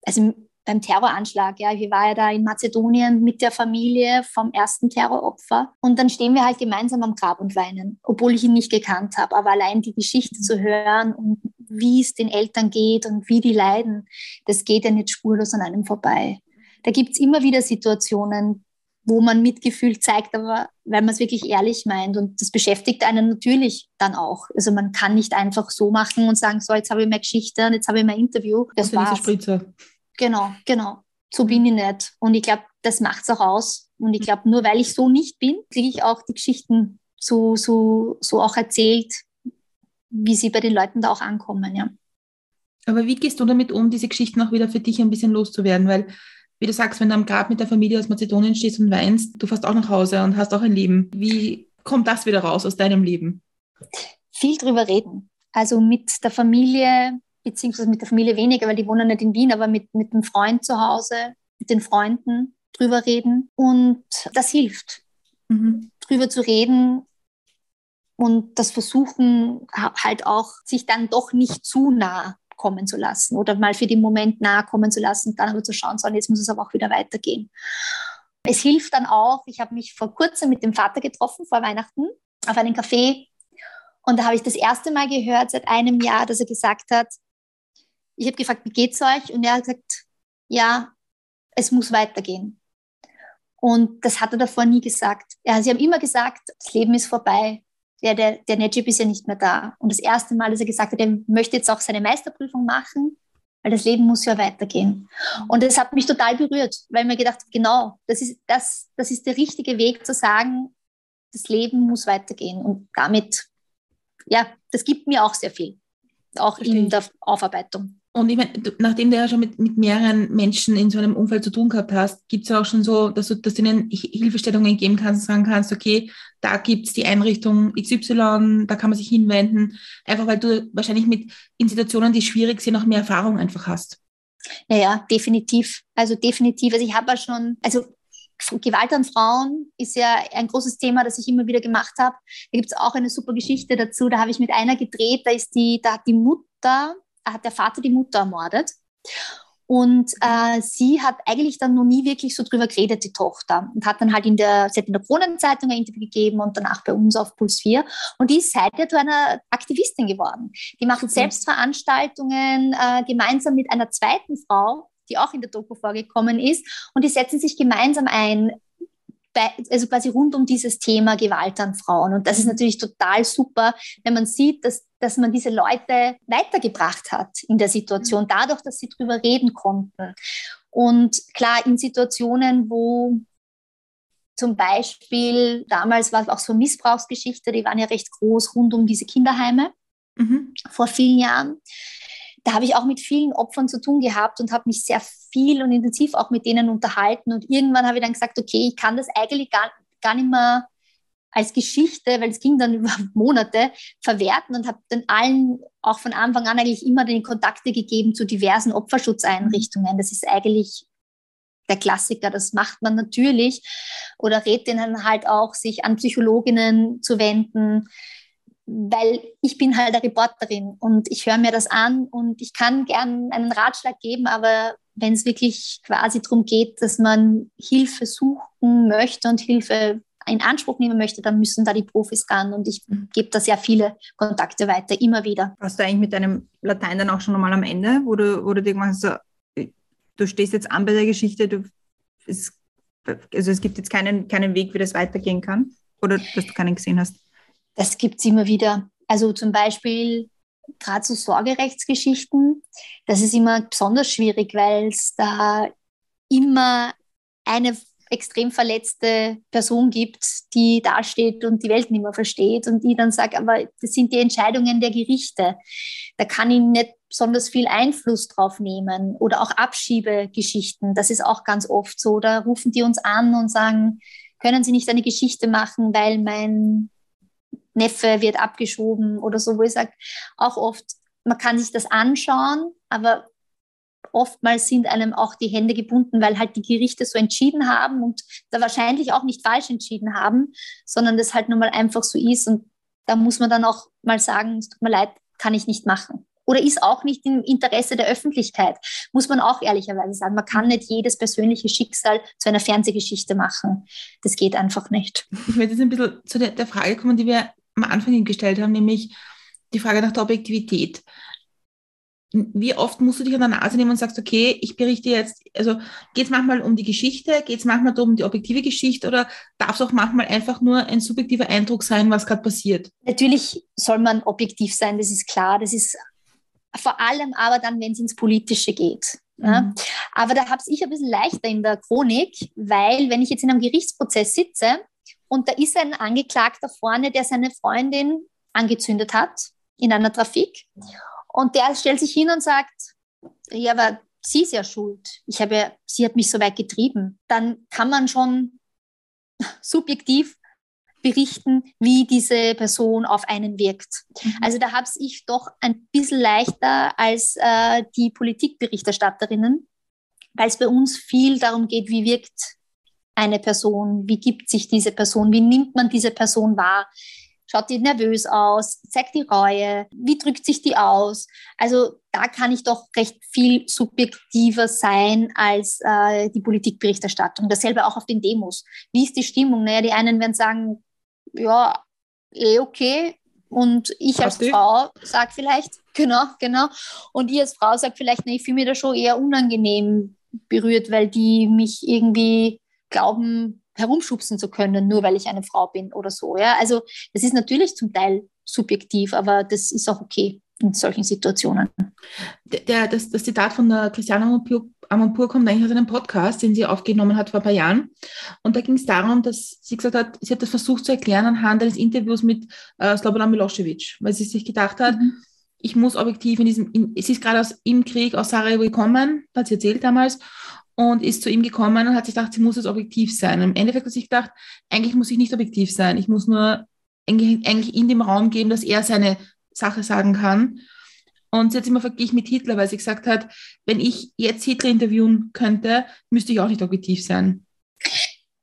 also beim Terroranschlag. Ja, ich war ja da in Mazedonien mit der Familie vom ersten Terroropfer und dann stehen wir halt gemeinsam am Grab und weinen, obwohl ich ihn nicht gekannt habe. Aber allein die Geschichte zu hören und wie es den Eltern geht und wie die leiden, das geht ja nicht spurlos an einem vorbei. Da gibt es immer wieder Situationen, wo man Mitgefühl zeigt, aber weil man es wirklich ehrlich meint. Und das beschäftigt einen natürlich dann auch. Also man kann nicht einfach so machen und sagen, so, jetzt habe ich meine Geschichte und jetzt habe ich mein Interview. Das war Spritzer. Genau, genau. So bin ich nicht. Und ich glaube, das macht es auch aus. Und ich glaube, nur weil ich so nicht bin, kriege ich auch die Geschichten so, so, so auch erzählt, wie sie bei den Leuten da auch ankommen, ja. Aber wie gehst du damit um, diese Geschichten auch wieder für dich ein bisschen loszuwerden? Weil wie du sagst, wenn du am Grab mit der Familie aus Mazedonien stehst und weinst, du fährst auch nach Hause und hast auch ein Leben. Wie kommt das wieder raus aus deinem Leben? Viel drüber reden. Also mit der Familie, beziehungsweise mit der Familie weniger, weil die wohnen nicht in Wien, aber mit, mit dem Freund zu Hause, mit den Freunden drüber reden. Und das hilft, mhm. drüber zu reden und das Versuchen halt auch, sich dann doch nicht zu nah kommen zu lassen oder mal für den Moment nahe kommen zu lassen dann aber zu schauen, so, jetzt muss es aber auch wieder weitergehen. Es hilft dann auch, ich habe mich vor kurzem mit dem Vater getroffen, vor Weihnachten, auf einen Café. Und da habe ich das erste Mal gehört seit einem Jahr, dass er gesagt hat, ich habe gefragt, wie geht's euch? Und er hat gesagt, ja, es muss weitergehen. Und das hat er davor nie gesagt. Ja, sie haben immer gesagt, das Leben ist vorbei der, der, der Najib ist ja nicht mehr da. Und das erste Mal, dass er gesagt hat, er möchte jetzt auch seine Meisterprüfung machen, weil das Leben muss ja weitergehen. Und das hat mich total berührt, weil mir gedacht, genau, das ist, das, das ist der richtige Weg zu sagen, das Leben muss weitergehen. Und damit, ja, das gibt mir auch sehr viel, auch Verstehe. in der Aufarbeitung. Und ich meine, nachdem du ja schon mit, mit mehreren Menschen in so einem Umfeld zu tun gehabt hast, gibt es auch schon so, dass du, dass du ihnen Hilfestellungen geben kannst sagen kannst, okay, da gibt es die Einrichtung XY, da kann man sich hinwenden, einfach weil du wahrscheinlich mit in Situationen, die schwierig sind, auch mehr Erfahrung einfach hast. Ja, ja, definitiv. Also definitiv. Also ich habe ja schon, also Gewalt an Frauen ist ja ein großes Thema, das ich immer wieder gemacht habe. Da gibt es auch eine super Geschichte dazu. Da habe ich mit einer gedreht, da ist die, da hat die Mutter hat der Vater die Mutter ermordet. Und äh, sie hat eigentlich dann noch nie wirklich so drüber geredet, die Tochter. Und hat dann halt in der, sie hat in der Kronenzeitung ein Interview gegeben und danach bei uns auf Puls 4. Und die ist seitdem zu einer Aktivistin geworden. Die macht okay. selbst Veranstaltungen äh, gemeinsam mit einer zweiten Frau, die auch in der Doku vorgekommen ist. Und die setzen sich gemeinsam ein bei, also quasi rund um dieses Thema Gewalt an Frauen. Und das ist natürlich total super, wenn man sieht, dass, dass man diese Leute weitergebracht hat in der Situation, dadurch, dass sie drüber reden konnten. Und klar, in Situationen, wo zum Beispiel, damals war es auch so Missbrauchsgeschichte, die waren ja recht groß rund um diese Kinderheime mhm. vor vielen Jahren da habe ich auch mit vielen Opfern zu tun gehabt und habe mich sehr viel und intensiv auch mit denen unterhalten. Und irgendwann habe ich dann gesagt, okay, ich kann das eigentlich gar, gar nicht mehr als Geschichte, weil es ging dann über Monate, verwerten und habe dann allen auch von Anfang an eigentlich immer den Kontakte gegeben zu diversen Opferschutzeinrichtungen. Das ist eigentlich der Klassiker, das macht man natürlich. Oder rät denen halt auch, sich an Psychologinnen zu wenden, weil ich bin halt eine Reporterin und ich höre mir das an und ich kann gern einen Ratschlag geben, aber wenn es wirklich quasi darum geht, dass man Hilfe suchen möchte und Hilfe in Anspruch nehmen möchte, dann müssen da die Profis ran und ich mhm. gebe da sehr viele Kontakte weiter, immer wieder. Warst du eigentlich mit deinem Latein dann auch schon nochmal am Ende, wo du, wo du dir gemacht hast, so, du stehst jetzt an bei der Geschichte, du, es, also es gibt jetzt keinen, keinen Weg, wie das weitergehen kann? Oder dass du keinen gesehen hast? Das gibt es immer wieder. Also zum Beispiel gerade so Sorgerechtsgeschichten, das ist immer besonders schwierig, weil es da immer eine extrem verletzte Person gibt, die dasteht und die Welt nicht mehr versteht und die dann sagt, aber das sind die Entscheidungen der Gerichte. Da kann ich nicht besonders viel Einfluss drauf nehmen. Oder auch Abschiebegeschichten, das ist auch ganz oft so. Da rufen die uns an und sagen, können Sie nicht eine Geschichte machen, weil mein Neffe wird abgeschoben oder so, wo ich sage, auch oft, man kann sich das anschauen, aber oftmals sind einem auch die Hände gebunden, weil halt die Gerichte so entschieden haben und da wahrscheinlich auch nicht falsch entschieden haben, sondern das halt nun mal einfach so ist und da muss man dann auch mal sagen, es tut mir leid, kann ich nicht machen. Oder ist auch nicht im Interesse der Öffentlichkeit, muss man auch ehrlicherweise sagen. Man kann nicht jedes persönliche Schicksal zu einer Fernsehgeschichte machen. Das geht einfach nicht. Ich möchte jetzt ein bisschen zu der, der Frage kommen, die wir am Anfang gestellt haben, nämlich die Frage nach der Objektivität wie oft musst du dich an der Nase nehmen und sagst, okay, ich berichte jetzt, also geht es manchmal um die Geschichte, geht es manchmal um die objektive Geschichte oder darf es auch manchmal einfach nur ein subjektiver Eindruck sein, was gerade passiert? Natürlich soll man objektiv sein, das ist klar. Das ist vor allem aber dann, wenn es ins Politische geht. Ja? Mhm. Aber da habe ich ein bisschen leichter in der Chronik, weil wenn ich jetzt in einem Gerichtsprozess sitze und da ist ein Angeklagter vorne, der seine Freundin angezündet hat in einer Trafik und der stellt sich hin und sagt, ja, aber sie ist ja schuld. Ich habe, sie hat mich so weit getrieben. Dann kann man schon subjektiv berichten, wie diese Person auf einen wirkt. Mhm. Also da habe ich doch ein bisschen leichter als äh, die Politikberichterstatterinnen, weil es bei uns viel darum geht, wie wirkt eine Person, wie gibt sich diese Person, wie nimmt man diese Person wahr, Schaut die nervös aus? Zeigt die Reue? Wie drückt sich die aus? Also da kann ich doch recht viel subjektiver sein als äh, die Politikberichterstattung. Dasselbe auch auf den Demos. Wie ist die Stimmung? Naja, die einen werden sagen, ja, eh okay. Und ich als Frau sage vielleicht, genau, genau. Und ich als Frau sage vielleicht, nee, ich fühle mich da schon eher unangenehm berührt, weil die mich irgendwie glauben, herumschubsen zu können, nur weil ich eine Frau bin oder so. Ja? Also das ist natürlich zum Teil subjektiv, aber das ist auch okay in solchen Situationen. Der, das, das Zitat von der Christiane Amanpour, Amanpour kommt eigentlich aus einem Podcast, den sie aufgenommen hat vor ein paar Jahren. Und da ging es darum, dass sie gesagt hat, sie hat das versucht zu erklären anhand eines Interviews mit äh, Slobodan Milosevic, weil sie sich gedacht hat, mhm. ich muss objektiv in diesem, in, sie ist gerade aus, im Krieg aus Sarajevo gekommen, hat sie erzählt damals, und ist zu ihm gekommen und hat sich gedacht, sie muss jetzt objektiv sein. Und Im Endeffekt hat sie sich gedacht, eigentlich muss ich nicht objektiv sein. Ich muss nur eigentlich in dem Raum geben, dass er seine Sache sagen kann. Und sie hat immer verglichen mit Hitler, weil sie gesagt hat, wenn ich jetzt Hitler interviewen könnte, müsste ich auch nicht objektiv sein.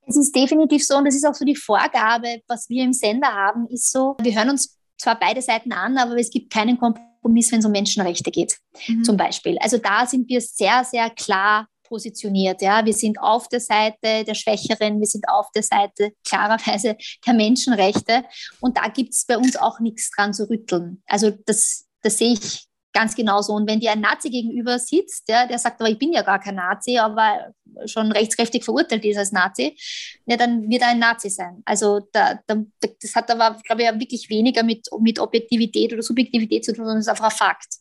Es ist definitiv so und das ist auch so die Vorgabe, was wir im Sender haben, ist so, wir hören uns zwar beide Seiten an, aber es gibt keinen Kompromiss, wenn es um Menschenrechte geht, mhm. zum Beispiel. Also da sind wir sehr, sehr klar positioniert. Ja, wir sind auf der Seite der Schwächeren, wir sind auf der Seite klarerweise der Menschenrechte. Und da gibt es bei uns auch nichts dran zu rütteln. Also das, das sehe ich ganz genauso. Und wenn dir ein Nazi gegenüber sitzt, ja, der sagt, aber ich bin ja gar kein Nazi, aber schon rechtskräftig verurteilt ist als Nazi, ja, dann wird er ein Nazi sein. Also da, da, das hat aber, glaube ich, wirklich weniger mit, mit Objektivität oder Subjektivität zu tun, sondern ist einfach ein Fakt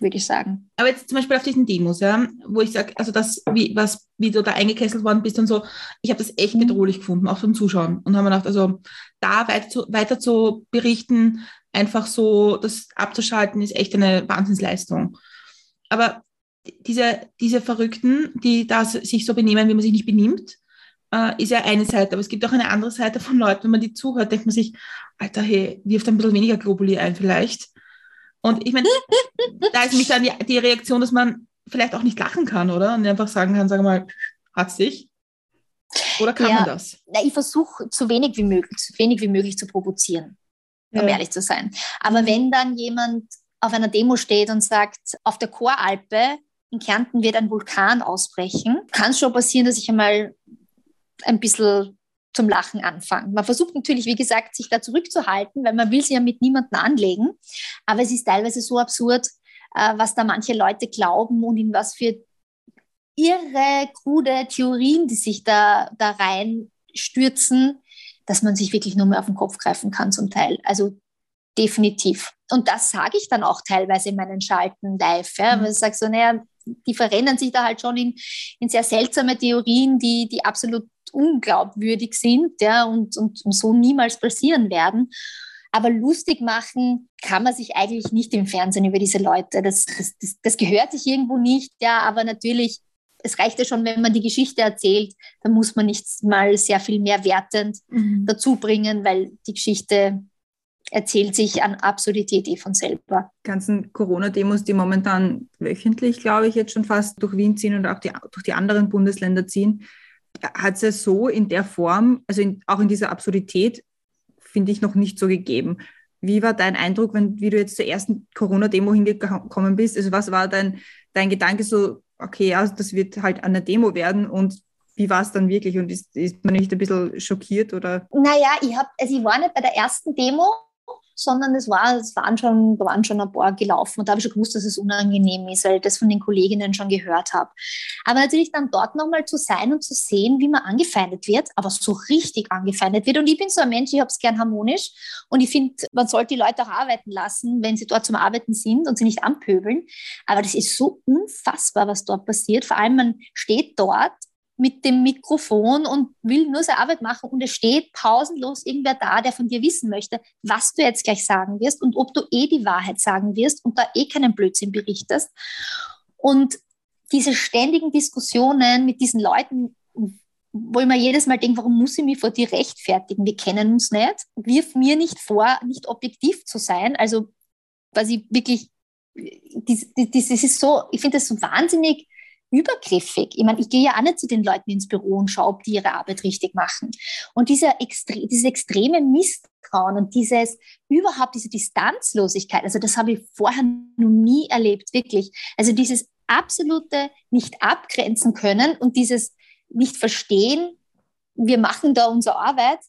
würde ich sagen. Aber jetzt zum Beispiel auf diesen Demos, ja, wo ich sage, also das, wie, was, wie du da eingekesselt worden bist und so, ich habe das echt mhm. bedrohlich gefunden, auch vom Zuschauen. Und haben mir gedacht, also da weiter zu, weiter zu berichten, einfach so das abzuschalten, ist echt eine Wahnsinnsleistung. Aber diese, diese Verrückten, die da sich so benehmen, wie man sich nicht benimmt, äh, ist ja eine Seite. Aber es gibt auch eine andere Seite von Leuten, wenn man die zuhört, denkt man sich, Alter, hey, wirft ein bisschen weniger Globuli ein vielleicht. Und ich meine, da ist nämlich dann die, die, Reaktion, dass man vielleicht auch nicht lachen kann, oder? Und einfach sagen kann, sag mal, hat's dich? Oder kann ja, man das? Ich versuche so wenig wie möglich, so wenig wie möglich zu provozieren, um ja. ehrlich zu sein. Aber wenn dann jemand auf einer Demo steht und sagt, auf der Choralpe in Kärnten wird ein Vulkan ausbrechen, kann es schon passieren, dass ich einmal ein bisschen zum Lachen anfangen. Man versucht natürlich, wie gesagt, sich da zurückzuhalten, weil man will sie ja mit niemandem anlegen. Aber es ist teilweise so absurd, äh, was da manche Leute glauben und in was für irre, krude Theorien, die sich da, da reinstürzen, dass man sich wirklich nur mehr auf den Kopf greifen kann zum Teil. Also definitiv. Und das sage ich dann auch teilweise in meinen Schalten live. Ja, mhm. weil ich sage so, naja, die verrennen sich da halt schon in, in sehr seltsame Theorien, die, die absolut unglaubwürdig sind ja, und, und, und so niemals passieren werden. Aber lustig machen kann man sich eigentlich nicht im Fernsehen über diese Leute. Das, das, das, das, gehört sich irgendwo nicht, ja, aber natürlich es reicht ja schon, wenn man die Geschichte erzählt, dann muss man nicht mal sehr viel mehr wertend mhm. dazu bringen, weil die Geschichte erzählt sich an Absurdität eh von selber. Die ganzen Corona-Demos, die momentan wöchentlich, glaube ich, jetzt schon fast durch Wien ziehen und auch die, durch die anderen Bundesländer ziehen, hat es ja so in der Form, also in, auch in dieser Absurdität, finde ich, noch nicht so gegeben. Wie war dein Eindruck, wenn, wie du jetzt zur ersten Corona-Demo hingekommen bist? Also was war dein, dein Gedanke so, okay, ja, das wird halt eine Demo werden und wie war es dann wirklich und ist, ist man nicht ein bisschen schockiert oder? Naja, ich, hab, also ich war nicht bei der ersten Demo, sondern es, war, es waren, schon, waren schon ein paar gelaufen und da habe ich schon gewusst, dass es unangenehm ist, weil ich das von den Kolleginnen schon gehört habe. Aber natürlich dann dort nochmal zu sein und zu sehen, wie man angefeindet wird, aber so richtig angefeindet wird. Und ich bin so ein Mensch, ich habe es gern harmonisch und ich finde, man sollte die Leute auch arbeiten lassen, wenn sie dort zum Arbeiten sind und sie nicht anpöbeln. Aber das ist so unfassbar, was dort passiert. Vor allem, man steht dort mit dem Mikrofon und will nur seine Arbeit machen und es steht pausenlos irgendwer da, der von dir wissen möchte, was du jetzt gleich sagen wirst und ob du eh die Wahrheit sagen wirst und da eh keinen Blödsinn berichtest. Und diese ständigen Diskussionen mit diesen Leuten, wo ich mir jedes Mal denke, warum muss ich mich vor dir rechtfertigen? Wir kennen uns nicht. Wirf mir nicht vor, nicht objektiv zu sein. Also quasi wirklich, das, das, das ist so, ich finde das so wahnsinnig übergriffig. Ich meine, ich gehe ja auch nicht zu den Leuten ins Büro und schaue, ob die ihre Arbeit richtig machen. Und dieser extre dieses extreme Misstrauen und dieses überhaupt diese Distanzlosigkeit, also das habe ich vorher noch nie erlebt, wirklich. Also dieses absolute nicht abgrenzen können und dieses nicht verstehen, wir machen da unsere Arbeit,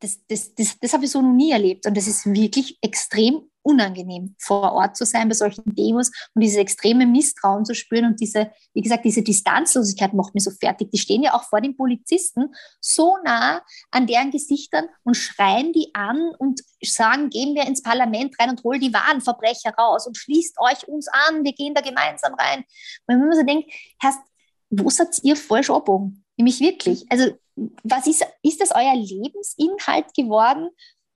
das, das, das, das habe ich so noch nie erlebt. Und das ist wirklich extrem unangenehm, vor Ort zu sein bei solchen Demos und dieses extreme Misstrauen zu spüren und diese, wie gesagt, diese Distanzlosigkeit macht mich so fertig. Die stehen ja auch vor den Polizisten so nah an deren Gesichtern und schreien die an und sagen, gehen wir ins Parlament rein und holen die wahren Verbrecher raus und schließt euch uns an, wir gehen da gemeinsam rein. Und wenn man so denkt, Herr, wo seid ihr falsch abbogen? Nämlich wirklich. Also, was ist, ist das euer Lebensinhalt geworden,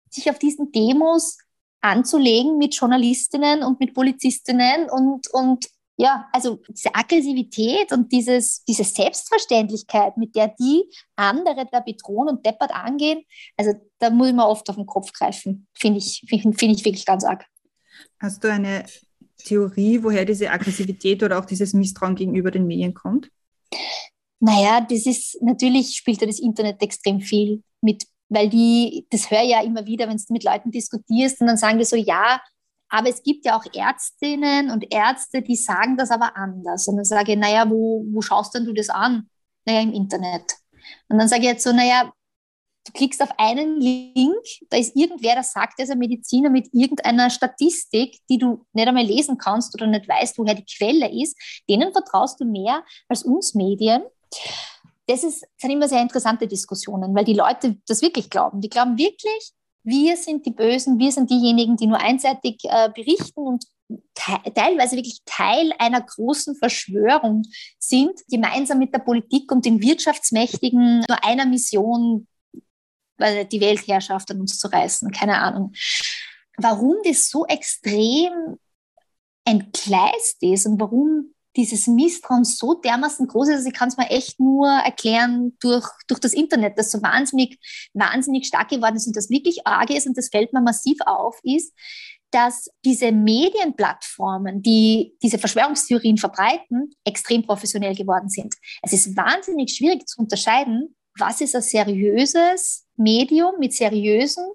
sich auf diesen Demos anzulegen mit Journalistinnen und mit Polizistinnen und, und ja, also diese Aggressivität und dieses, diese Selbstverständlichkeit, mit der die andere da bedrohen und deppert angehen, also da muss man oft auf den Kopf greifen, finde ich, finde find ich wirklich ganz arg. Hast du eine Theorie, woher diese Aggressivität oder auch dieses Misstrauen gegenüber den Medien kommt? Naja, das ist natürlich spielt ja das Internet extrem viel mit weil die, das höre ich ja immer wieder, wenn du mit Leuten diskutierst und dann sagen die so, ja, aber es gibt ja auch Ärztinnen und Ärzte, die sagen das aber anders. Und dann sage ich, naja, wo, wo schaust denn du das an? Naja, im Internet. Und dann sage ich jetzt so, naja, du klickst auf einen Link, da ist irgendwer, der sagt, er ist ein Mediziner mit irgendeiner Statistik, die du nicht einmal lesen kannst oder nicht weißt, woher die Quelle ist. Denen vertraust du mehr als uns Medien das ist, sind immer sehr interessante Diskussionen, weil die Leute das wirklich glauben. Die glauben wirklich, wir sind die Bösen, wir sind diejenigen, die nur einseitig äh, berichten und te teilweise wirklich Teil einer großen Verschwörung sind, gemeinsam mit der Politik und den Wirtschaftsmächtigen nur einer Mission, weil die Weltherrschaft an uns zu reißen, keine Ahnung. Warum das so extrem entgleist ist und warum dieses Misstrauen so dermaßen groß ist, also ich kann es mir echt nur erklären durch, durch das Internet, das so wahnsinnig, wahnsinnig stark geworden ist und das wirklich arg ist und das fällt mir massiv auf, ist, dass diese Medienplattformen, die diese Verschwörungstheorien verbreiten, extrem professionell geworden sind. Es ist wahnsinnig schwierig zu unterscheiden, was ist ein seriöses Medium mit seriösen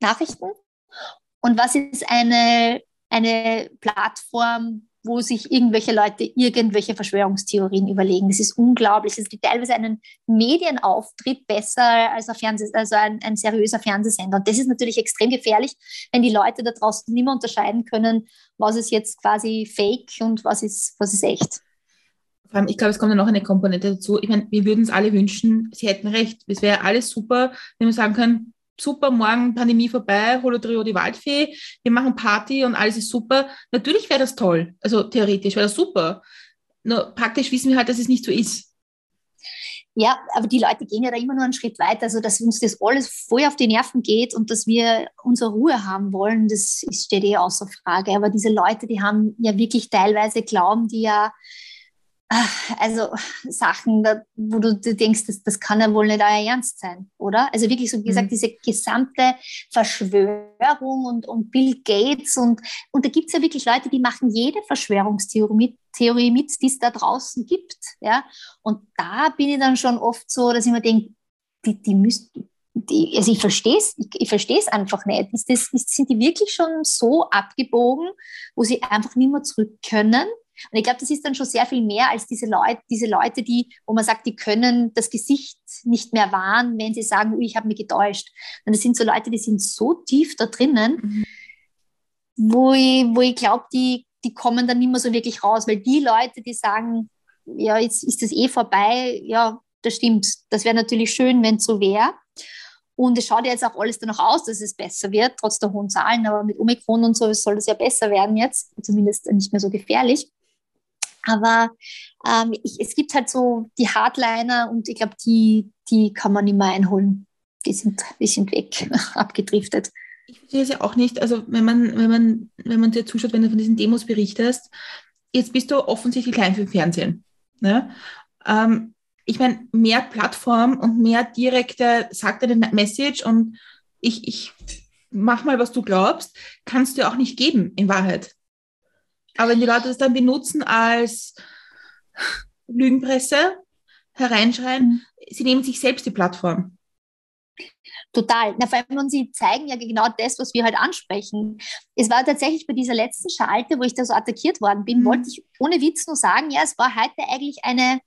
Nachrichten und was ist eine, eine Plattform, wo sich irgendwelche Leute irgendwelche Verschwörungstheorien überlegen. Das ist unglaublich. Es ist teilweise einen Medienauftritt besser als ein, also ein, ein, seriöser Fernsehsender. Und das ist natürlich extrem gefährlich, wenn die Leute da draußen nicht mehr unterscheiden können, was ist jetzt quasi fake und was ist, was ist echt. Ich glaube, es kommt ja noch eine Komponente dazu. Ich meine, wir würden es alle wünschen, sie hätten recht. Es wäre alles super, wenn wir sagen können, super, morgen Pandemie vorbei, Holodrio die Waldfee, wir machen Party und alles ist super. Natürlich wäre das toll, also theoretisch wäre das super. Nur praktisch wissen wir halt, dass es nicht so ist. Ja, aber die Leute gehen ja da immer nur einen Schritt weiter. Also, dass uns das alles voll auf die Nerven geht und dass wir unsere Ruhe haben wollen, das steht eh außer Frage. Aber diese Leute, die haben ja wirklich teilweise glauben, die ja also Sachen, wo du denkst, das, das kann ja wohl nicht euer Ernst sein, oder? Also wirklich so gesagt, mhm. diese gesamte Verschwörung und, und Bill Gates und, und da gibt es ja wirklich Leute, die machen jede Verschwörungstheorie mit, Theorie mit, die es da draußen gibt. Ja? Und da bin ich dann schon oft so, dass ich mir denke, die, die müssten, die, also ich verstehe es, ich, ich verstehe es einfach nicht. Ist das, ist, sind die wirklich schon so abgebogen, wo sie einfach nicht mehr zurück können? Und ich glaube, das ist dann schon sehr viel mehr als diese Leute, diese Leute, die, wo man sagt, die können das Gesicht nicht mehr wahren, wenn sie sagen, Ui, ich habe mich getäuscht. Und das sind so Leute, die sind so tief da drinnen, mhm. wo ich, wo ich glaube, die, die kommen dann nicht mehr so wirklich raus, weil die Leute, die sagen, ja, jetzt ist das eh vorbei, ja, das stimmt. Das wäre natürlich schön, wenn es so wäre. Und es schaut ja jetzt auch alles danach aus, dass es besser wird, trotz der hohen Zahlen. Aber mit Omikron und so soll das ja besser werden jetzt, zumindest nicht mehr so gefährlich. Aber ähm, ich, es gibt halt so die Hardliner und ich glaube, die, die kann man nicht mehr einholen. Die sind, die sind weg, abgedriftet. Ich verstehe es ja auch nicht. Also wenn man, wenn man, wenn man dir zuschaut, wenn du von diesen Demos berichtest, jetzt bist du offensichtlich klein für Fernsehen. Ne? Ähm, ich meine, mehr Plattform und mehr direkte, sagt dir eine Message und ich, ich mach mal, was du glaubst, kannst du auch nicht geben, in Wahrheit. Aber wenn die Leute das dann benutzen als Lügenpresse, hereinschreien, mhm. sie nehmen sich selbst die Plattform. Total. Na, vor allem, und sie zeigen ja genau das, was wir halt ansprechen. Es war tatsächlich bei dieser letzten Schalte, wo ich da so attackiert worden bin, mhm. wollte ich ohne Witz nur sagen, ja, es war heute eigentlich eine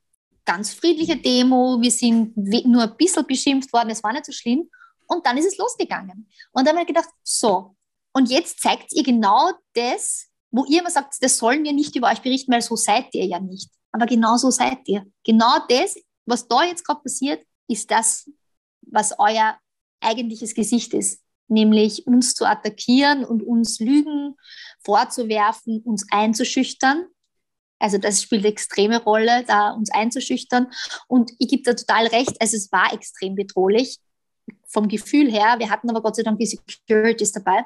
ganz friedliche Demo. Wir sind nur ein bisschen beschimpft worden, es war nicht so schlimm. Und dann ist es losgegangen. Und dann habe ich gedacht, so, und jetzt zeigt ihr genau das, wo ihr immer sagt, das sollen wir nicht über euch berichten, weil so seid ihr ja nicht. Aber genau so seid ihr. Genau das, was da jetzt gerade passiert, ist das, was euer eigentliches Gesicht ist. Nämlich uns zu attackieren und uns Lügen vorzuwerfen, uns einzuschüchtern. Also das spielt eine extreme Rolle, da uns einzuschüchtern. Und ich gebe da total recht, also es war extrem bedrohlich vom Gefühl her. Wir hatten aber Gott sei Dank die Securities dabei.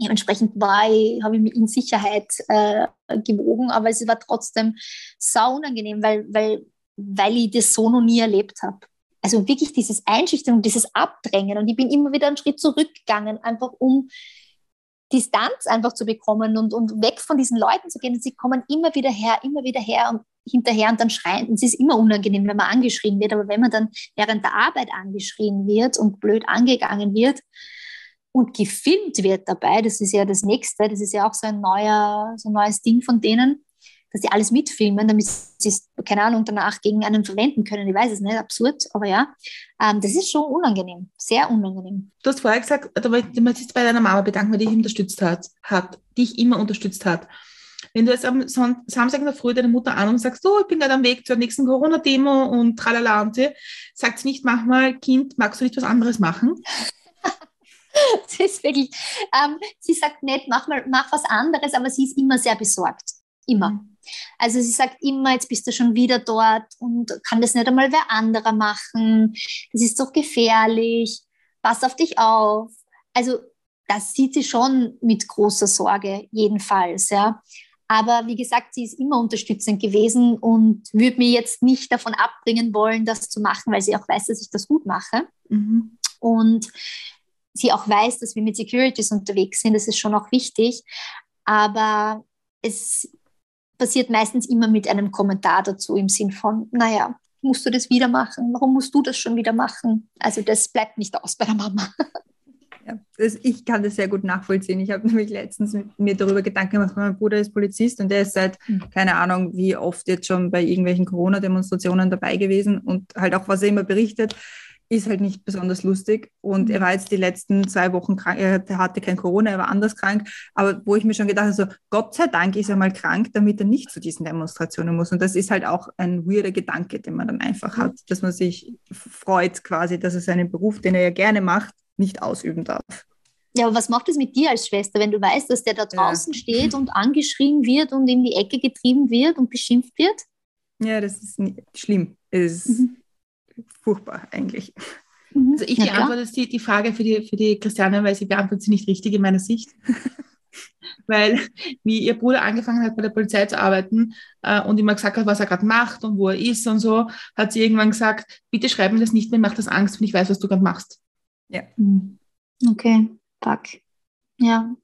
Dementsprechend war ich, habe ich mich in Sicherheit äh, gewogen, aber es war trotzdem sau unangenehm, weil, weil, weil ich das so noch nie erlebt habe. Also wirklich dieses Einschüchtern und dieses Abdrängen. Und ich bin immer wieder einen Schritt zurückgegangen, einfach um Distanz einfach zu bekommen und, und weg von diesen Leuten zu gehen. Und sie kommen immer wieder her, immer wieder her und hinterher und dann schreien. Und es ist immer unangenehm, wenn man angeschrien wird, aber wenn man dann während der Arbeit angeschrien wird und blöd angegangen wird, und gefilmt wird dabei. Das ist ja das Nächste. Das ist ja auch so ein, neuer, so ein neues Ding von denen, dass die alles mitfilmen, damit sie es, keine Ahnung, danach gegen einen verwenden können. Ich weiß es nicht, absurd, aber ja, ähm, das ist schon unangenehm, sehr unangenehm. Du hast vorher gesagt, du möchtest bei deiner Mama bedanken, die dich unterstützt hat, hat, dich immer unterstützt hat. Wenn du jetzt am Samstag in der Früh deine Mutter an und sagst, oh, ich bin gerade am Weg zur nächsten Corona-Demo und tralala und sie, sagt sie nicht manchmal, Kind, magst du nicht was anderes machen? sie ist wirklich, ähm, sie sagt nicht, mach, mal, mach was anderes, aber sie ist immer sehr besorgt. Immer. Mhm. Also sie sagt immer, jetzt bist du schon wieder dort und kann das nicht einmal wer anderer machen. Das ist doch gefährlich. Pass auf dich auf. Also das sieht sie schon mit großer Sorge, jedenfalls, ja. Aber wie gesagt, sie ist immer unterstützend gewesen und würde mir jetzt nicht davon abbringen wollen, das zu machen, weil sie auch weiß, dass ich das gut mache. Mhm. Und sie auch weiß, dass wir mit Securities unterwegs sind. Das ist schon auch wichtig. Aber es passiert meistens immer mit einem Kommentar dazu im Sinn von, naja, musst du das wieder machen? Warum musst du das schon wieder machen? Also das bleibt nicht aus bei der Mama. Ja, das, ich kann das sehr gut nachvollziehen. Ich habe nämlich letztens mit, mir darüber Gedanken gemacht, mein Bruder ist Polizist und der ist seit, mhm. keine Ahnung, wie oft jetzt schon bei irgendwelchen Corona-Demonstrationen dabei gewesen und halt auch, was er immer berichtet, ist halt nicht besonders lustig. Und er mhm. war jetzt die letzten zwei Wochen krank, er hatte kein Corona, er war anders krank. Aber wo ich mir schon gedacht habe, so, Gott sei Dank ist er mal krank, damit er nicht zu diesen Demonstrationen muss. Und das ist halt auch ein weirder Gedanke, den man dann einfach hat, dass man sich freut quasi, dass er seinen Beruf, den er ja gerne macht, nicht ausüben darf. Ja, aber was macht es mit dir als Schwester, wenn du weißt, dass der da draußen ja. steht und angeschrien wird und in die Ecke getrieben wird und beschimpft wird? Ja, das ist schlimm. Es ist mhm furchtbar eigentlich. Mhm. Also ich ja, beantworte die, die Frage für die, für die Christiane, weil sie beantwortet sie nicht richtig in meiner Sicht. weil wie ihr Bruder angefangen hat, bei der Polizei zu arbeiten äh, und immer gesagt hat, was er gerade macht und wo er ist und so, hat sie irgendwann gesagt, bitte schreib mir das nicht mehr, mach das Angst, wenn ich weiß, was du gerade machst. Ja. Hm. Okay, fuck. Ja,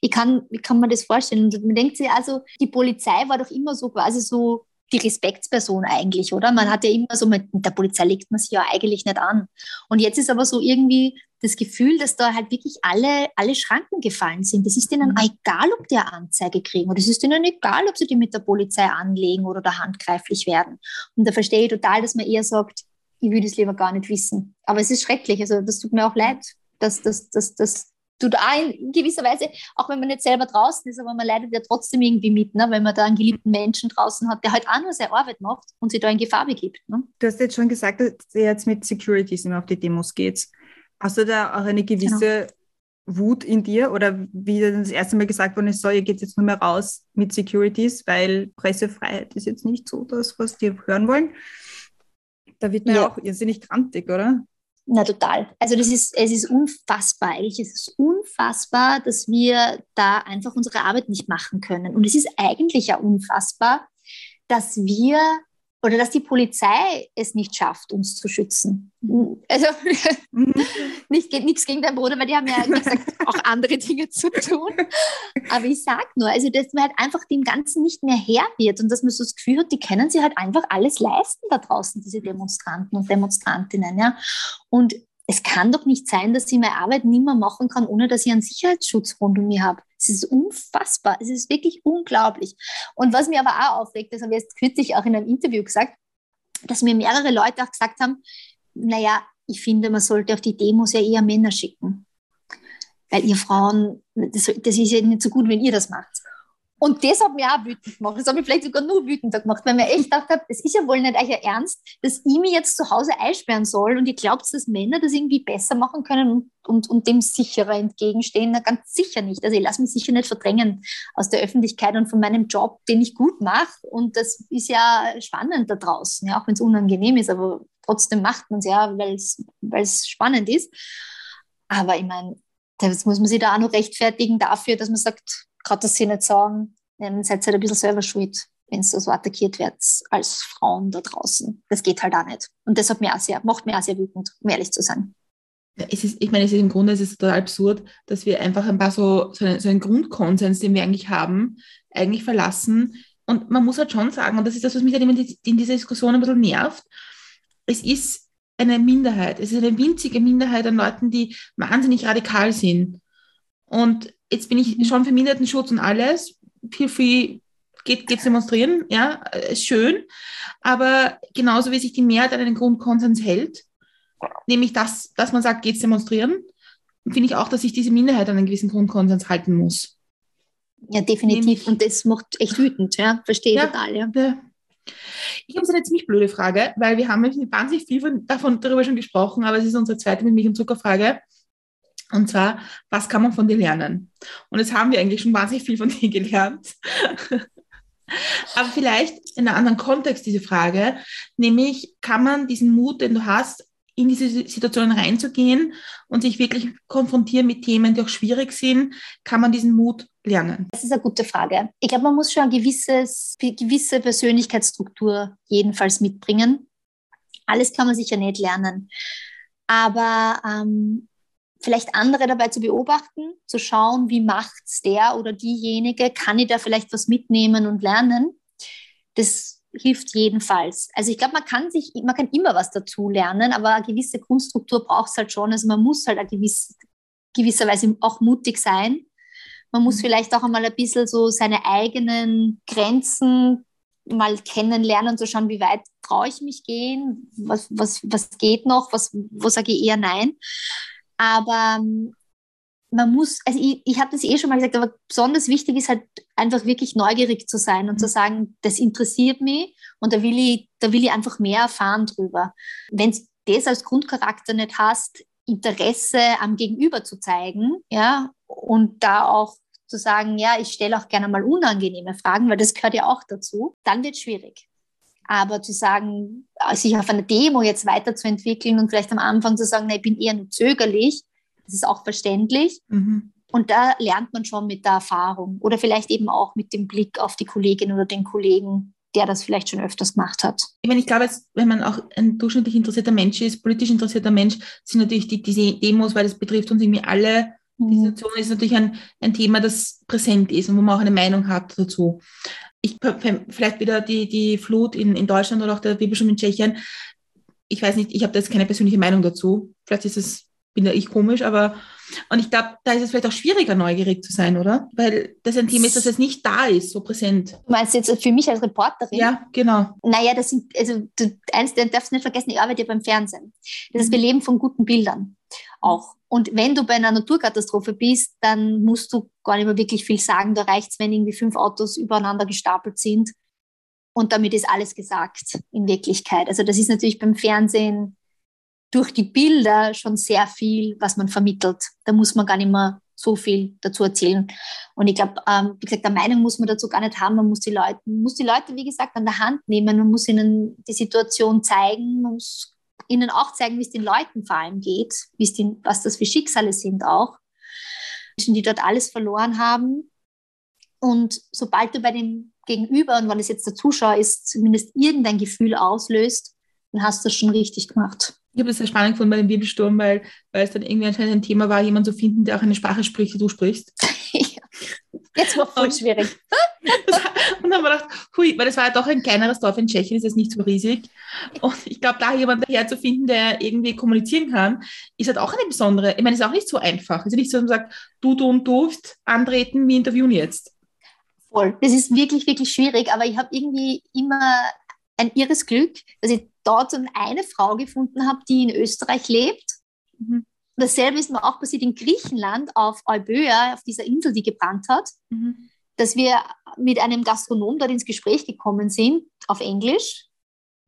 ich kann, wie kann man das vorstellen? Und man denkt sich also, die Polizei war doch immer so quasi so die Respektsperson eigentlich, oder? Man hat ja immer so, mit der Polizei legt man sich ja eigentlich nicht an. Und jetzt ist aber so irgendwie das Gefühl, dass da halt wirklich alle, alle Schranken gefallen sind. Das ist denen mhm. egal, ob die eine Anzeige kriegen oder es ist denen egal, ob sie die mit der Polizei anlegen oder da handgreiflich werden. Und da verstehe ich total, dass man eher sagt, ich würde es lieber gar nicht wissen. Aber es ist schrecklich, also das tut mir auch leid, dass, dass, dass, dass tut auch in gewisser Weise, auch wenn man nicht selber draußen ist, aber man leidet ja trotzdem irgendwie mit, ne? wenn man da einen geliebten Menschen draußen hat, der halt auch nur seine Arbeit macht und sich da in Gefahr begibt. Ne? Du hast jetzt schon gesagt, dass ihr jetzt mit Securities immer auf die Demos geht. Hast du da auch eine gewisse genau. Wut in dir oder wie das erste Mal gesagt worden ist, so, ihr geht jetzt nur mehr raus mit Securities, weil Pressefreiheit ist jetzt nicht so das, was die hören wollen? Da wird man ja, ja auch irrsinnig krantig, oder? Na, total. Also das ist, es ist unfassbar eigentlich. Es ist unfassbar, dass wir da einfach unsere Arbeit nicht machen können. Und es ist eigentlich ja unfassbar, dass wir oder dass die Polizei es nicht schafft, uns zu schützen. Also mhm. nicht, nichts gegen deinen Bruder, weil die haben ja gesagt, auch andere Dinge zu tun. Aber ich sage nur, also dass man halt einfach dem Ganzen nicht mehr Herr wird und dass man so das Gefühl hat, die können sich halt einfach alles leisten da draußen, diese Demonstranten und Demonstrantinnen. Ja? Und es kann doch nicht sein, dass ich meine Arbeit nicht mehr machen kann, ohne dass ich einen Sicherheitsschutz rund um mich habe. Es ist unfassbar. Es ist wirklich unglaublich. Und was mir aber auch aufregt, das habe ich jetzt kürzlich auch in einem Interview gesagt, dass mir mehrere Leute auch gesagt haben, naja, ich finde, man sollte auf die Demos ja eher Männer schicken. Weil ihr Frauen, das, das ist ja nicht so gut, wenn ihr das macht. Und das hat mich auch wütend gemacht. Das hat mich vielleicht sogar nur wütender gemacht, weil mir echt gedacht habe, es ist ja wohl nicht euer Ernst, dass ich mich jetzt zu Hause einsperren soll und ihr glaubt, dass Männer das irgendwie besser machen können und, und, und dem sicherer entgegenstehen. Na, ganz sicher nicht. Also ich lasse mich sicher nicht verdrängen aus der Öffentlichkeit und von meinem Job, den ich gut mache. Und das ist ja spannend da draußen, ja, auch wenn es unangenehm ist, aber trotzdem macht man es ja, weil es spannend ist. Aber ich meine, das muss man sich da auch noch rechtfertigen dafür, dass man sagt, gerade dass sie nicht sagen, dann seid ihr halt ein bisschen selber schuld, wenn ihr so attackiert werdet als Frauen da draußen. Das geht halt auch nicht. Und das hat mir auch sehr, macht mir auch sehr wütend, um ehrlich zu sein. Ja, es ist, ich meine, es ist im Grunde es ist total absurd, dass wir einfach ein paar so, so, einen, so einen Grundkonsens, den wir eigentlich haben, eigentlich verlassen. Und man muss halt schon sagen, und das ist das, was mich halt immer in dieser Diskussion ein bisschen nervt, es ist eine Minderheit, es ist eine winzige Minderheit an Leuten, die wahnsinnig radikal sind. Und jetzt bin ich schon für Minderheitenschutz und alles. Feel free, geht, geht's demonstrieren, ja, ist schön. Aber genauso wie sich die Mehrheit an einen Grundkonsens hält, nämlich das, dass man sagt, geht's demonstrieren, finde ich auch, dass sich diese Minderheit an einen gewissen Grundkonsens halten muss. Ja, definitiv. Nämlich, und das macht echt wütend, ja. Verstehe ja, total, ja. ja. Ich habe so eine ziemlich blöde Frage, weil wir haben wahnsinnig viel von, davon darüber schon gesprochen, aber es ist unsere zweite mit Milch und Zuckerfrage. Und zwar, was kann man von dir lernen? Und jetzt haben wir eigentlich schon wahnsinnig viel von dir gelernt. Aber vielleicht in einem anderen Kontext diese Frage, nämlich kann man diesen Mut, den du hast, in diese Situationen reinzugehen und sich wirklich konfrontieren mit Themen, die auch schwierig sind, kann man diesen Mut lernen? Das ist eine gute Frage. Ich glaube, man muss schon eine gewisses, gewisse Persönlichkeitsstruktur jedenfalls mitbringen. Alles kann man sicher nicht lernen. Aber ähm, vielleicht andere dabei zu beobachten, zu schauen, wie macht's der oder diejenige, kann ich da vielleicht was mitnehmen und lernen. Das hilft jedenfalls. Also ich glaube, man kann sich, man kann immer was dazu lernen, aber eine gewisse Grundstruktur braucht es halt schon. Also man muss halt eine gewisse, gewisserweise auch mutig sein. Man muss mhm. vielleicht auch einmal ein bisschen so seine eigenen Grenzen mal kennenlernen und zu schauen, wie weit traue ich mich gehen, was, was, was geht noch, was, wo sage ich eher nein. Aber ähm, man muss, also ich, ich habe das eh schon mal gesagt, aber besonders wichtig ist halt einfach wirklich neugierig zu sein und mhm. zu sagen, das interessiert mich und da will ich, da will ich einfach mehr erfahren drüber. Wenn du das als Grundcharakter nicht hast, Interesse am Gegenüber zu zeigen, ja, und da auch zu sagen, ja, ich stelle auch gerne mal unangenehme Fragen, weil das gehört ja auch dazu, dann wird es schwierig. Aber zu sagen, sich auf einer Demo jetzt weiterzuentwickeln und vielleicht am Anfang zu sagen, na, ich bin eher nur zögerlich, das ist auch verständlich. Mhm. Und da lernt man schon mit der Erfahrung oder vielleicht eben auch mit dem Blick auf die Kollegin oder den Kollegen, der das vielleicht schon öfters gemacht hat. Ich meine, ich glaube, jetzt, wenn man auch ein durchschnittlich interessierter Mensch ist, politisch interessierter Mensch, sind natürlich die, diese Demos, weil das betrifft uns irgendwie alle. Die Mhm. Situation ist natürlich ein, ein Thema, das präsent ist und wo man auch eine Meinung hat dazu. Ich vielleicht wieder die, die Flut in, in Deutschland oder auch der Wirbelsturm in Tschechien. Ich weiß nicht, ich habe da jetzt keine persönliche Meinung dazu. Vielleicht ist es, bin da ich komisch, aber und ich glaube, da ist es vielleicht auch schwieriger, neugierig zu sein, oder? Weil das ein Thema ist, das jetzt nicht da ist, so präsent. Du meinst jetzt für mich als Reporterin? Ja, genau. Naja, das sind, also du, eins, du darfst nicht vergessen, ich arbeite ja beim Fernsehen. Das heißt, wir Mhm. leben von guten Bildern auch. Und wenn du bei einer Naturkatastrophe bist, dann musst du gar nicht mehr wirklich viel sagen. Da reicht es, wenn irgendwie fünf Autos übereinander gestapelt sind. Und damit ist alles gesagt in Wirklichkeit. Also das ist natürlich beim Fernsehen durch die Bilder schon sehr viel, was man vermittelt. Da muss man gar nicht mehr so viel dazu erzählen. Und ich glaube, ähm, wie gesagt, der Meinung muss man dazu gar nicht haben. Man muss die Leute, muss die Leute, wie gesagt, an der Hand nehmen. Man muss ihnen die Situation zeigen. Man muss ihnen auch zeigen, wie es den Leuten vor allem geht, den, was das für Schicksale sind auch. Menschen, die dort alles verloren haben. Und sobald du bei dem Gegenüber und wenn es jetzt der Zuschauer ist, zumindest irgendein Gefühl auslöst, dann hast du es schon richtig gemacht. Ich habe das sehr spannend gefunden bei dem Wirbelsturm, weil, weil es dann irgendwie anscheinend ein Thema war, jemanden zu finden, der auch eine Sprache spricht, die du sprichst. Jetzt war voll Und- schwierig. Das, und dann haben wir gedacht, hui, weil das war ja doch ein kleineres Dorf in Tschechien, ist jetzt nicht so riesig. Und ich glaube, da jemanden daher zu finden, der irgendwie kommunizieren kann, ist halt auch eine besondere, ich meine, ist auch nicht so einfach. Es ist nicht so, dass man sagt, du, du und du antreten, wir interviewen jetzt. Voll. Das ist wirklich, wirklich schwierig, aber ich habe irgendwie immer ein irres Glück, dass ich dort so eine Frau gefunden habe, die in Österreich lebt. Mhm. Dasselbe ist mir auch passiert in Griechenland auf Euböa, auf dieser Insel, die gebrannt hat, Mhm. dass wir mit einem Gastronom dort ins Gespräch gekommen sind, auf Englisch.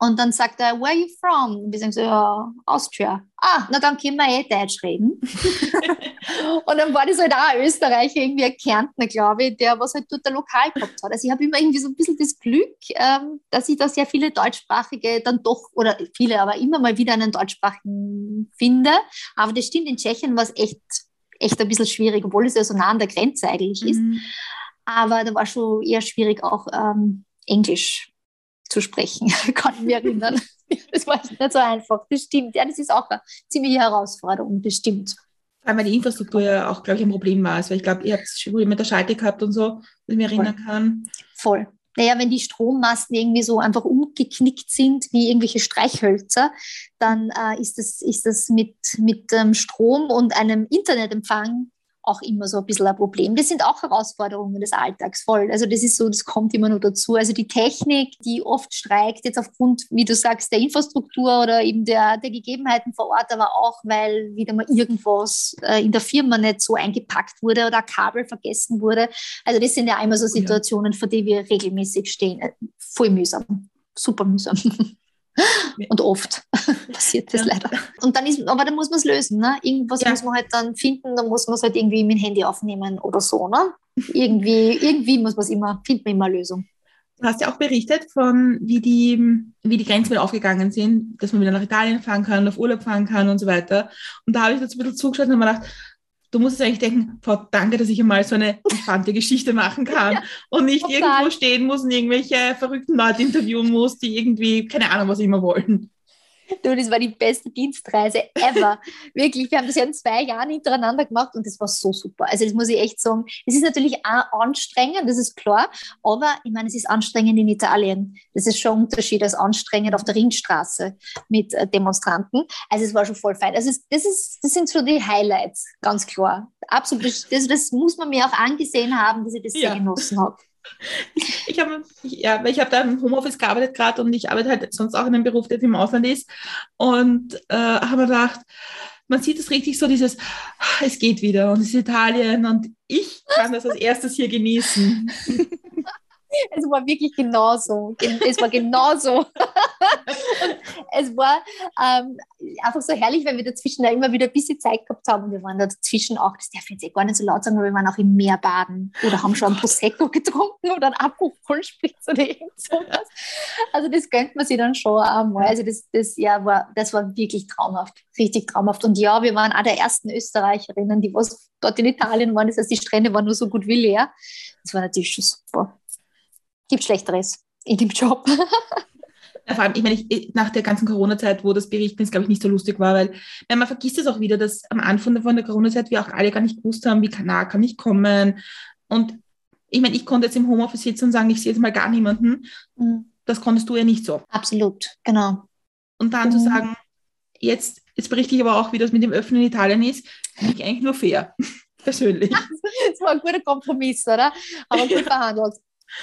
Und dann sagt er, where are you from? Und wir sagen so, ja, Austria. Ah, na dann können wir eh Deutsch reden. und dann war das halt auch ein Österreicher, irgendwie ein Kärntner, glaube ich, der was halt dort ein Lokal gehabt hat. Also ich habe immer irgendwie so ein bisschen das Glück, ähm, dass ich da sehr viele deutschsprachige dann doch, oder viele, aber immer mal wieder einen deutschsprachigen finde. Aber das stimmt, in Tschechien war es echt, echt ein bisschen schwierig, obwohl es ja so nah an der Grenze eigentlich ist. Mhm. Aber da war schon eher schwierig, auch ähm, Englisch zu sprechen, kann ich mich erinnern. Das war nicht so einfach. Das stimmt. Ja, das ist auch eine ziemliche Herausforderung. Das stimmt. Weil die Infrastruktur ja auch, glaube ich, ein Problem war. Also ich glaube, ihr habt es schon mit der Schalte gehabt und so, wenn ich mich erinnern kann. Voll. Naja, wenn die Strommasten irgendwie so einfach umgeknickt sind wie irgendwelche Streichhölzer, dann äh, ist das, ist das mit, mit ähm, Strom und einem Internetempfang auch immer so ein bisschen ein Problem. Das sind auch Herausforderungen des Alltags voll. Also das ist so, das kommt immer nur dazu. Also die Technik, die oft streikt, jetzt aufgrund, wie du sagst, der Infrastruktur oder eben der, der Gegebenheiten vor Ort, aber auch, weil wieder mal irgendwas äh, in der Firma nicht so eingepackt wurde oder ein Kabel vergessen wurde. Also das sind ja einmal so Oh ja. Situationen, vor denen wir regelmäßig stehen. Voll mühsam. Super mühsam. Und oft passiert das Ja. leider. Und dann ist, aber dann muss man es lösen, ne? Irgendwas Ja. muss man halt dann finden, dann muss man es halt irgendwie mit dem Handy aufnehmen oder so, ne? Irgendwie, irgendwie muss man es immer, findet man immer eine Lösung. Du hast ja auch berichtet von, wie die, wie die Grenzen wieder aufgegangen sind, dass man wieder nach Italien fahren kann, auf Urlaub fahren kann und so weiter. Und da habe ich dazu ein bisschen zugeschaut und habe mir gedacht, du musst jetzt eigentlich denken, Frau, danke, dass ich einmal so eine entspannte Geschichte machen kann und nicht total. irgendwo stehen muss und irgendwelche verrückten Leute interviewen muss, die irgendwie, keine Ahnung, was immer wollen. Du, das war die beste Dienstreise ever. Wirklich, wir haben das ja in zwei Jahren hintereinander gemacht und das war so super. Also das muss ich echt sagen. Es ist natürlich auch anstrengend, das ist klar, aber ich meine, es ist anstrengend in Italien. Das ist schon ein Unterschied als anstrengend auf der Ringstraße mit äh, Demonstranten. Also es war schon voll fein. Also das, ist, das sind so die Highlights, ganz klar. Absolut. Das, das, das muss man mir auch angesehen haben, dass ich das Ja. sehr genossen habe. Ich habe ja, ich habe da im Homeoffice gearbeitet gerade und ich arbeite halt sonst auch in einem Beruf, der im Ausland ist. Und äh, habe gedacht, man sieht es richtig so, dieses, "Ah, es geht wieder und es ist Italien und ich kann das als erstes hier genießen. es war wirklich genauso. Es war genauso. es war ähm, einfach so herrlich, weil wir dazwischen da immer wieder ein bisschen Zeit gehabt haben. Wir waren da dazwischen auch, das darf ich jetzt eh gar nicht so laut sagen, aber wir waren auch im Meer baden oder haben schon ein Prosecco getrunken oder ein Aperol-Spritz oder irgend sowas. Also das gönnt man sich dann schon einmal. Also das, das, ja, war, das war wirklich traumhaft, richtig traumhaft. Und ja, wir waren auch der ersten Österreicherinnen, die was dort in Italien waren. Das heißt, die Strände waren nur so gut wie leer. Das war natürlich schon super. Gibt Schlechteres in dem Job. Ja, vor allem, ich meine, ich, nach der ganzen Corona-Zeit, wo das Berichten jetzt, glaube ich, nicht so lustig war, weil weil man vergisst es auch wieder, dass am Anfang von der Corona-Zeit wir auch alle gar nicht gewusst haben, wie nah kann ich kommen. Und ich meine, ich konnte jetzt im Homeoffice sitzen und sagen, ich sehe jetzt mal gar niemanden. Mhm. Das konntest du ja nicht so. Absolut, genau. Und dann mhm. zu sagen, jetzt, jetzt berichte ich aber auch, wie das mit dem Öffnen in Italien ist, finde ich eigentlich nur fair, persönlich. das war ein guter Kompromiss, oder? Aber gut verhandelt.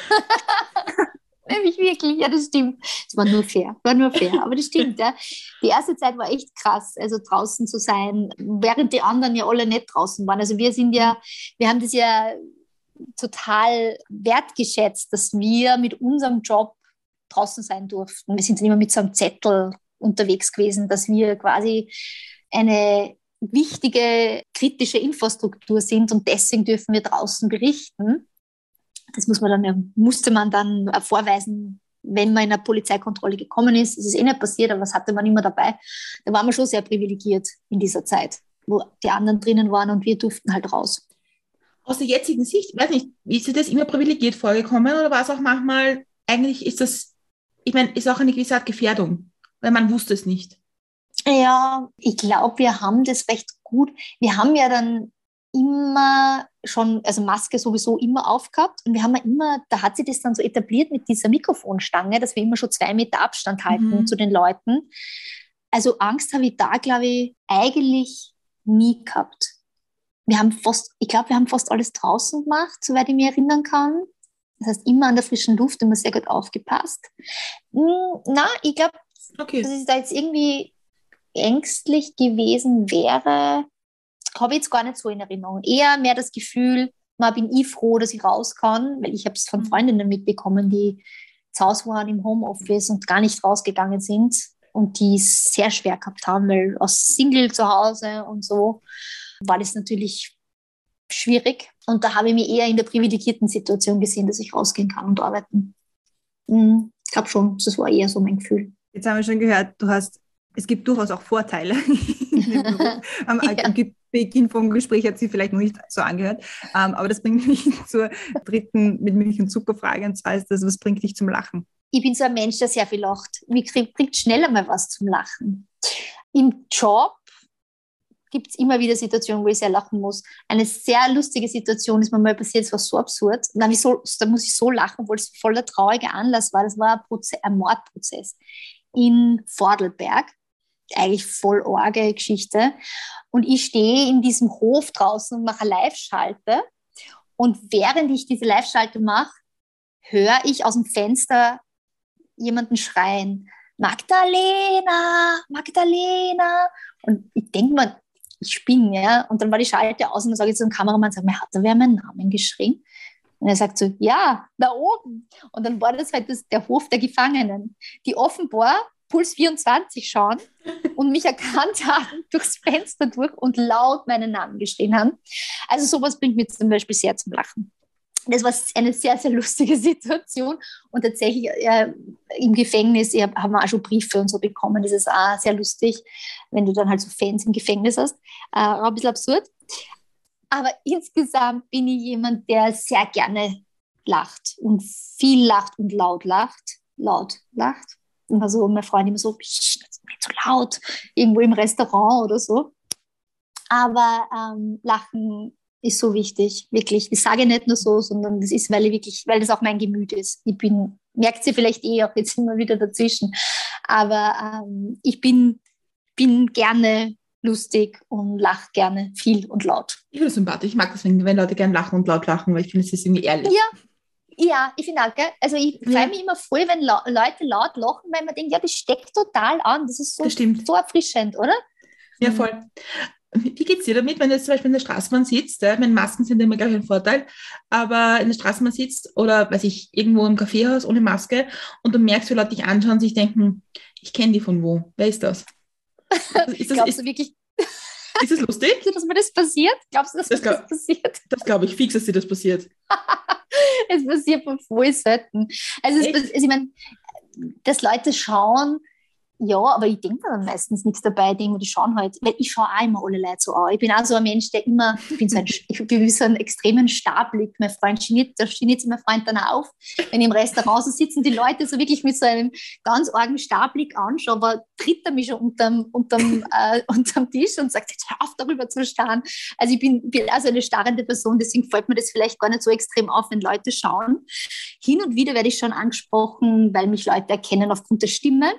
Nämlich wirklich, ja, das stimmt. Es war nur fair, war nur fair, aber das stimmt, ja. Die erste Zeit war echt krass, also draußen zu sein, während die anderen ja alle nicht draußen waren. Also wir sind ja, wir haben das ja total wertgeschätzt, dass wir mit unserem Job draußen sein durften. Wir sind dann immer mit so einem Zettel unterwegs gewesen, dass wir quasi eine wichtige kritische Infrastruktur sind und deswegen dürfen wir draußen berichten. Das muss man dann, musste man dann vorweisen, wenn man in eine Polizeikontrolle gekommen ist. Das ist eh nicht passiert, aber was hatte man immer dabei? Da waren wir schon sehr privilegiert in dieser Zeit, wo die anderen drinnen waren und wir durften halt raus. Aus der jetzigen Sicht, weiß nicht, ist dir das immer privilegiert vorgekommen oder war es auch manchmal, eigentlich ist das, ich meine, ist auch eine gewisse Art Gefährdung, weil man wusste es nicht. Ja, ich glaube, wir haben das recht gut. Wir haben ja dann immer schon, also Maske sowieso immer aufgehabt und wir haben ja immer, da hat sich das dann so etabliert mit dieser Mikrofonstange, dass wir immer schon zwei Meter Abstand halten mhm. zu den Leuten. Also Angst habe ich da, glaube ich, eigentlich nie gehabt. Wir haben fast, ich glaube, wir haben fast alles draußen gemacht, soweit ich mich erinnern kann. Das heißt, immer an der frischen Luft immer sehr gut aufgepasst. Hm, na, ich glaube, okay. dass ich da jetzt irgendwie ängstlich gewesen wäre, habe ich jetzt gar nicht so in Erinnerung. Eher mehr das Gefühl, mal bin ich froh, dass ich raus kann, weil ich habe es von mhm. Freundinnen mitbekommen, die zu Hause waren im Homeoffice und gar nicht rausgegangen sind und die es sehr schwer gehabt haben, weil aus Single zu Hause und so war das natürlich schwierig. Und da habe ich mich eher in der privilegierten Situation gesehen, dass ich rausgehen kann und arbeiten. Hm, ich glaube schon, das war eher so mein Gefühl. Jetzt haben wir schon gehört, du hast, es gibt durchaus auch Vorteile. am, ja. Beginn vom Gespräch hat sie vielleicht noch nicht so angehört. Ähm, aber das bringt mich zur dritten mit Milch und Zuckerfrage. Und zwar ist das, was bringt dich zum Lachen? Ich bin so ein Mensch, der sehr viel lacht. Mir bringt schneller mal was zum Lachen. Im Job gibt es immer wieder Situationen, wo ich sehr lachen muss. Eine sehr lustige Situation ist mir mal passiert, es war so absurd. Da, so, da muss ich so lachen, obwohl es voller trauriger Anlass war. Das war ein, Proze ein Mordprozess in Vordelberg. Eigentlich voll orge Geschichte. Und ich stehe in diesem Hof draußen und mache Live-Schalte. Und während ich diese Live-Schalte mache, höre ich aus dem Fenster jemanden schreien. Magdalena, Magdalena. Und ich denke mal, ich spinne, ja. Und dann war die Schalte aus und dann sage ich zu dem Kameramann, sag mir, hat da wer meinen Namen geschrien? Und er sagt so, ja, da oben. Und dann war das halt das, der Hof der Gefangenen, die offenbar Puls 24 schauen und mich erkannt haben durchs Fenster durch und laut meinen Namen geschrien haben. Also sowas bringt mich zum Beispiel sehr zum Lachen das war eine sehr, sehr lustige Situation. Und tatsächlich äh, im Gefängnis ja, haben wir auch schon Briefe und so bekommen. Das ist auch sehr lustig, wenn du dann halt so Fans im Gefängnis hast. Äh, ein bisschen absurd. Aber insgesamt bin ich jemand, der sehr gerne lacht und viel lacht und laut lacht. Laut lacht. Und also meine Freundin immer so, nicht so laut, irgendwo im Restaurant oder so. Aber ähm, Lachen ist so wichtig, wirklich. Ich sage nicht nur so, sondern das ist, weil ich wirklich, weil das auch mein Gemüt ist. Ich bin, merkt sie vielleicht eh auch jetzt immer wieder dazwischen, aber ähm, ich bin, bin gerne lustig und lache gerne viel und laut. Ich finde sympathisch. Ich mag das, wenn, wenn Leute gerne lachen und laut lachen, weil ich finde, es ist irgendwie ehrlich. Ja, ja, ich finde auch, gell? Also ich freue mich immer voll, wenn La Leute laut lachen, weil man denkt, ja, das steckt total an. Das ist so, das so erfrischend, oder? Ja, voll. Wie geht's dir damit, wenn du jetzt zum Beispiel in der Straßenbahn sitzt? Ja? Meine Masken sind immer, glaube ich, ein Vorteil, aber in der Straßenbahn sitzt oder, weiß ich, irgendwo im Kaffeehaus ohne Maske und du merkst, wie Leute dich anschauen und sich denken, ich kenne die von wo? Wer ist das? Ist das Glaubst ist, du wirklich? Ist es lustig? dass mir das passiert? Glaubst du, dass das, das passiert? Das glaube ich fix, dass dir das passiert. es passiert voll selten. Also, es, also ich meine, dass Leute schauen, ja, aber ich denke dann meistens nichts dabei, denke, die schauen halt, weil ich schaue auch immer alle Leute so an. Ich bin auch so ein Mensch, der immer, ich bin so ein, ich bin so einen extremen Starblick. Mein Freund geniert, da sich mein Freund dann auf, wenn ich im Restaurant so sitzen, die Leute so wirklich mit so einem ganz argen Starblick anschauen, aber tritt er mich schon unterm, unterm, äh, unterm Tisch und sagt, jetzt hör auf, darüber zu starren. Also ich bin, bin also eine starrende Person, deswegen fällt mir das vielleicht gar nicht so extrem auf, wenn Leute schauen. Hin und wieder werde ich schon angesprochen, weil mich Leute erkennen aufgrund der Stimme.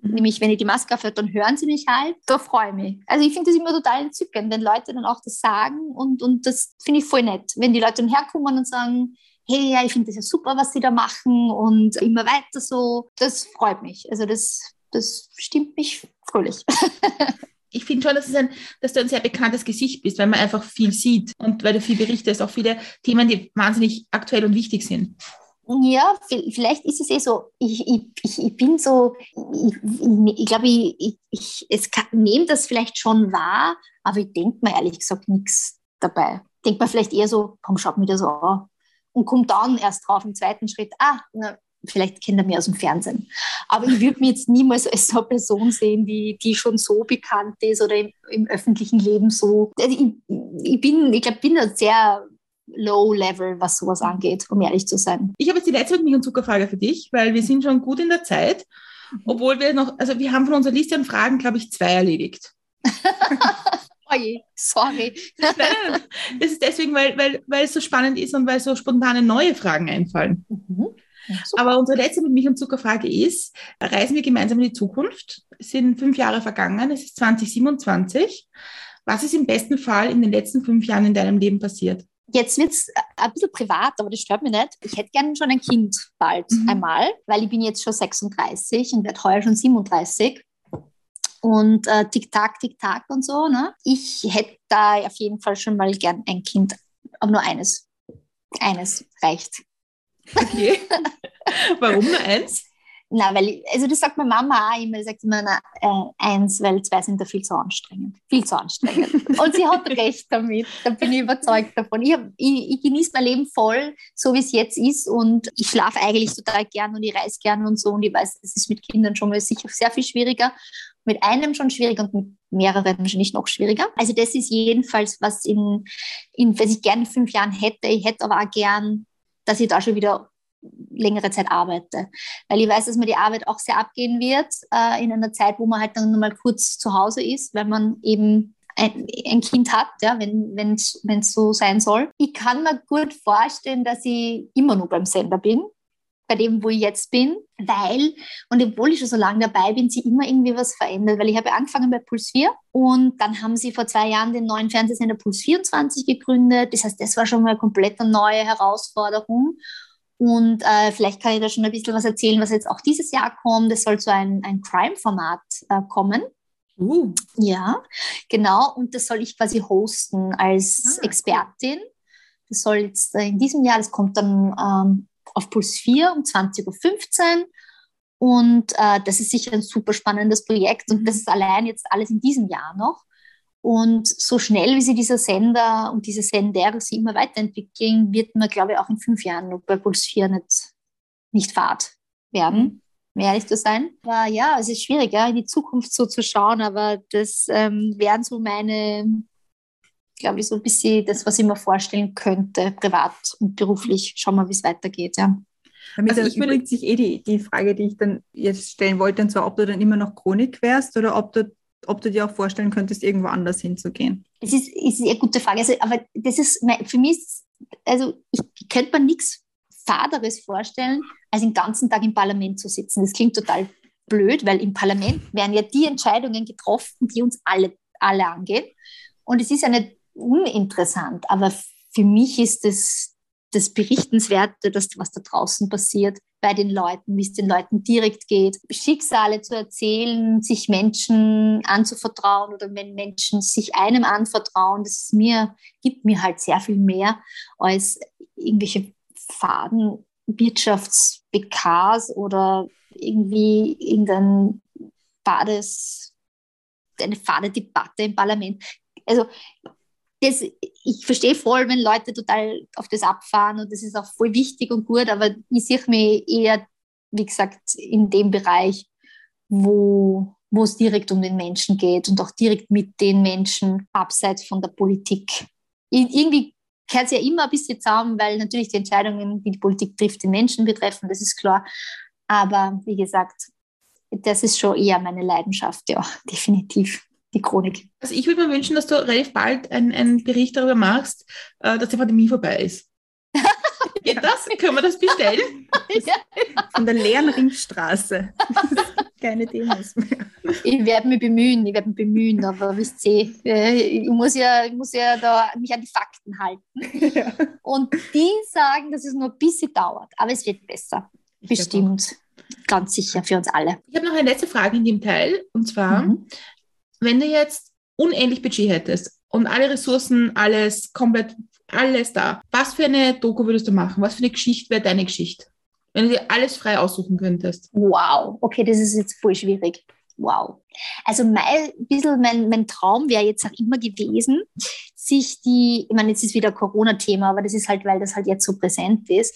Mhm. Nämlich, wenn ich die Maske aufhöre, dann hören sie mich halt. Da freue ich mich. Also ich finde das immer total entzückend, wenn Leute dann auch das sagen und, und das finde ich voll nett. Wenn die Leute dann herkommen und sagen, hey, ja, ich finde das ja super, was sie da machen und immer weiter so, das freut mich. Also das, das stimmt mich fröhlich. ich finde schon, dass, ein, dass, du ein sehr bekanntes Gesicht bist, weil man einfach viel sieht und weil du viel berichtest, auch viele Themen, die wahnsinnig aktuell und wichtig sind. Ja, vielleicht ist es eh so. Ich, ich, ich bin so, ich, ich, glaube, ich, ich, ich nehme das vielleicht schon wahr, aber ich denke mir ehrlich gesagt nichts dabei. Denkt mir vielleicht eher so, komm, schaut mir das an. Und kommt dann erst drauf im zweiten Schritt, ah, na, vielleicht kennt er mich aus dem Fernsehen. Aber ich würde mich jetzt niemals als so eine Person sehen, die, die schon so bekannt ist oder im, im öffentlichen Leben so. Also ich, ich bin, ich glaube, bin da sehr low level, was sowas angeht, um ehrlich zu sein. Ich habe jetzt die letzte Milch- und Zuckerfrage für dich, weil wir sind schon gut in der Zeit, obwohl wir noch, also wir haben von unserer Liste an Fragen, glaube ich, zwei erledigt. Oje, sorry. Nein, nein, das ist deswegen, weil, weil, weil es so spannend ist und weil so spontane neue Fragen einfallen. Mhm. Aber unsere letzte mit Milch- und Zuckerfrage ist, reisen wir gemeinsam in die Zukunft? Es sind fünf Jahre vergangen, es ist 2027. Was ist im besten Fall in den letzten fünf Jahren in deinem Leben passiert? Jetzt wird es ein bisschen privat, aber das stört mich nicht. Ich hätte gerne schon ein Kind bald mhm. einmal, weil ich bin jetzt schon 36 und werde heuer schon 37. Und äh, Tick-Tack, Tick-Tack und so. Ne? Ich hätte da auf jeden Fall schon mal gern ein Kind, aber nur eines. Eines reicht. Okay. Warum nur eins? Na, weil, also das sagt meine Mama auch immer, sie sagt immer, na, äh, eins, weil zwei sind da viel zu anstrengend. Viel zu anstrengend. Und sie hat recht damit, da bin ich überzeugt davon. Ich, ich, ich genieße mein Leben voll, so wie es jetzt ist und ich schlafe eigentlich total gern und ich reise gern und so und ich weiß, das ist mit Kindern schon mal sicher sehr viel schwieriger. Mit einem schon schwieriger und mit mehreren wahrscheinlich noch schwieriger. Also das ist jedenfalls, was in, in was ich gerne in fünf Jahren hätte. Ich hätte aber auch gern, dass ich da schon wieder längere Zeit arbeite. Weil ich weiß, dass mir die Arbeit auch sehr abgehen wird äh, in einer Zeit, wo man halt dann mal kurz zu Hause ist, weil man eben ein, ein Kind hat, ja, wenn es so sein soll. Ich kann mir gut vorstellen, dass ich immer nur beim Sender bin, bei dem, wo ich jetzt bin, weil, und obwohl ich schon so lange dabei bin, sie immer irgendwie was verändert, weil ich habe angefangen bei Puls 4 und dann haben sie vor zwei Jahren den neuen Fernsehsender Puls 24 gegründet. Das heißt, das war schon mal eine komplett neue Herausforderung. Und äh, vielleicht kann ich da schon ein bisschen was erzählen, was jetzt auch dieses Jahr kommt. Es soll so ein, ein Crime-Format äh, kommen. Uh. Ja, genau. Und das soll ich quasi hosten als ah, Expertin. Das soll jetzt äh, in diesem Jahr, das kommt dann ähm, auf Puls 4 um 20.15 Uhr. Und äh, das ist sicher ein super spannendes Projekt. Und das ist allein jetzt alles in diesem Jahr noch. Und so schnell, wie sie dieser Sender und diese Sender sich immer weiterentwickeln, wird man, glaube ich, auch in fünf Jahren noch bei Puls 4 nicht, nicht fad werden, um ehrlich zu sein. Aber ja, es ist schwierig, ja, in die Zukunft so zu schauen, aber das ähm, wären so meine, glaube ich, so ein bisschen das, was ich mir vorstellen könnte, privat und beruflich. Schauen wir, wie es weitergeht, ja. Damit also ich übrigens sich eh die, die Frage, die ich dann jetzt stellen wollte, und zwar, ob du dann immer noch Chronik wärst oder ob du ob du dir auch vorstellen könntest, irgendwo anders hinzugehen? Das ist, ist eine gute Frage. Also, aber das ist für mich, also ich könnte mir nichts Faderes vorstellen, als den ganzen Tag im Parlament zu sitzen. Das klingt total blöd, weil im Parlament werden ja die Entscheidungen getroffen, die uns alle, alle angehen. Und es ist ja nicht uninteressant, aber für mich ist das, das Berichtenswerte, das, was da draußen passiert, bei den Leuten, wie es den Leuten direkt geht. Schicksale zu erzählen, sich Menschen anzuvertrauen oder wenn Menschen sich einem anvertrauen, das mir, gibt mir halt sehr viel mehr als irgendwelche faden Wirtschafts-BKs oder irgendwie irgendein fades, eine fade Debatte im Parlament. Also das, ich verstehe voll, wenn Leute total auf das abfahren und das ist auch voll wichtig und gut, aber ich sehe mich eher, wie gesagt, in dem Bereich, wo, wo es direkt um den Menschen geht und auch direkt mit den Menschen abseits von der Politik. irgendwie gehört es ja immer ein bisschen zusammen, weil natürlich die Entscheidungen, die die Politik trifft, den Menschen betreffen, das ist klar. Aber wie gesagt, das ist schon eher meine Leidenschaft, ja, definitiv die Chronik. Also ich würde mir wünschen, dass du relativ bald einen Bericht darüber machst, äh, dass die Pandemie vorbei ist. Geht das? Können wir das bestellen? ja. Von der leeren Ringstraße. Keine Demos mehr. Ich werde mich bemühen, ich werde mich bemühen, aber wisst ihr, äh, ich muss ja, ich muss ja da mich an die Fakten halten. Ja. Und die sagen, dass es nur ein bisschen dauert, aber es wird besser. Ich Bestimmt. Ganz sicher für uns alle. Ich habe noch eine letzte Frage in dem Teil. Und zwar, mhm wenn du jetzt unendlich Budget hättest und alle Ressourcen, alles komplett, alles da, was für eine Doku würdest du machen? Was für eine Geschichte wäre deine Geschichte? Wenn du dir alles frei aussuchen könntest. Wow, okay, das ist jetzt voll schwierig. Wow. Also mein, bisschen mein, mein Traum wäre jetzt auch immer gewesen, sich die, ich meine, jetzt ist wieder Corona-Thema, aber das ist halt, weil das halt jetzt so präsent ist,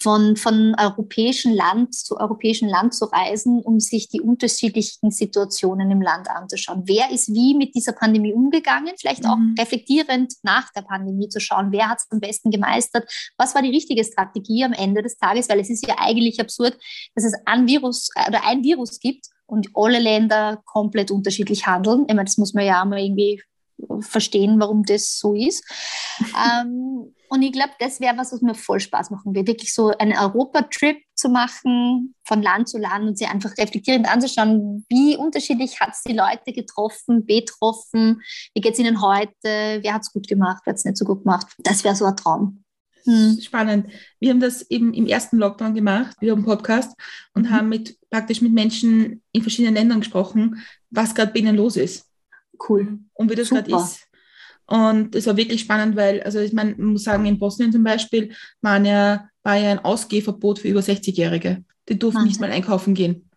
von, von europäischen Land zu europäischen Land zu reisen, um sich die unterschiedlichen Situationen im Land anzuschauen. Wer ist wie mit dieser Pandemie umgegangen? Vielleicht auch mhm. reflektierend nach der Pandemie zu schauen, wer hat es am besten gemeistert? Was war die richtige Strategie am Ende des Tages? Weil es ist ja eigentlich absurd, dass es ein Virus äh, oder ein Virus gibt und alle Länder komplett unterschiedlich handeln. Ich meine, das muss man ja mal irgendwie verstehen, warum das so ist. ähm, und ich glaube, das wäre was, was mir voll Spaß machen würde. Wirklich so einen Europatrip zu machen, von Land zu Land und sich einfach reflektierend anzuschauen, wie unterschiedlich hat es die Leute getroffen, betroffen, wie geht es ihnen heute, wer hat es gut gemacht, wer hat es nicht so gut gemacht. Das wäre so ein Traum. Hm. Spannend. Wir haben das eben im ersten Lockdown gemacht, wir haben einen Podcast und mhm. haben mit, praktisch mit Menschen in verschiedenen Ländern gesprochen, was gerade bei ihnen los ist. Cool. Und wie das gerade ist. Und es war wirklich spannend, weil, also ich meine, man muss sagen, in Bosnien zum Beispiel waren ja, war ja ein Ausgehverbot für über 60-Jährige. Die durften Wahnsinn. nicht mal einkaufen gehen.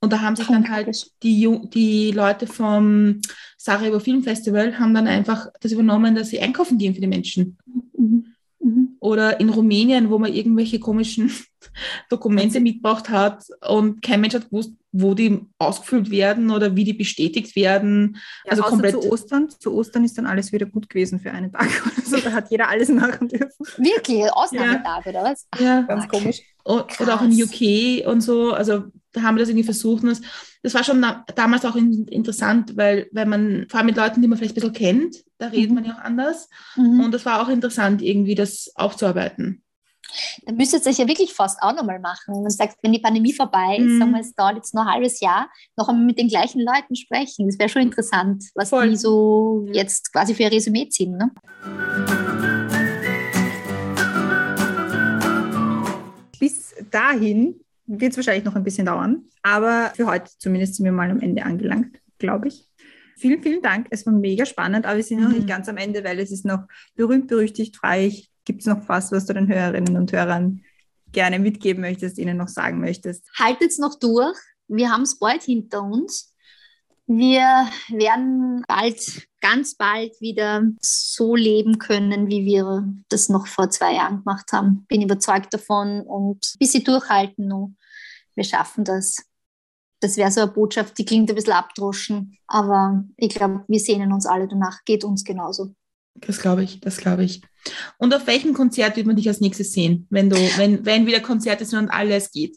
Und da haben sich dann halt die, die Leute vom Sarajevo Film Festival haben dann einfach das übernommen, dass sie einkaufen gehen für die Menschen. Mhm. Mhm. Oder in Rumänien, wo man irgendwelche komischen Dokumente mitgebracht hat und kein Mensch hat gewusst, wo die ausgefüllt werden oder wie die bestätigt werden. Ja, also komplett. Zu Ostern, zu Ostern ist dann alles wieder gut gewesen für einen Tag. Also da hat jeder alles machen dürfen. Wirklich? Ausnahmetag ja. oder was? Ach, ja, ganz okay. komisch. Oder auch in UK und so. Also haben wir das irgendwie versucht. Und das, das war schon damals auch in, interessant, weil, weil man, vor allem mit Leuten, die man vielleicht ein bisschen kennt, da redet mhm. man ja auch anders. Mhm. Und das war auch interessant, irgendwie das aufzuarbeiten. Dann müsstet ihr es ja wirklich fast auch nochmal machen. Man sagt, wenn die Pandemie vorbei ist, mhm. sagen wir, es dauert jetzt noch ein halbes Jahr, noch einmal mit den gleichen Leuten sprechen. Das wäre schon interessant, was Voll. die so jetzt quasi für ihr Resümee ziehen. Ne? Bis dahin wird es wahrscheinlich noch ein bisschen dauern, aber für heute zumindest sind wir mal am Ende angelangt, glaube ich. Vielen, vielen Dank. Es war mega spannend, aber wir sind mhm. noch nicht ganz am Ende, weil es ist noch berühmt, berüchtigt, frei. Gibt es noch was, was du den Hörerinnen und Hörern gerne mitgeben möchtest, ihnen noch sagen möchtest? Haltet es noch durch. Wir haben es bald hinter uns. Wir werden bald, ganz bald wieder so leben können, wie wir das noch vor zwei Jahren gemacht haben. Bin überzeugt davon und ein bisschen durchhalten noch. Wir schaffen das. Das wäre so eine Botschaft, die klingt ein bisschen abdroschen, aber ich glaube, wir sehnen uns alle danach. Geht uns genauso. Das glaube ich, das glaube ich. Und auf welchem Konzert wird man dich als nächstes sehen, wenn du, wenn, wenn wieder Konzerte sind und alles geht?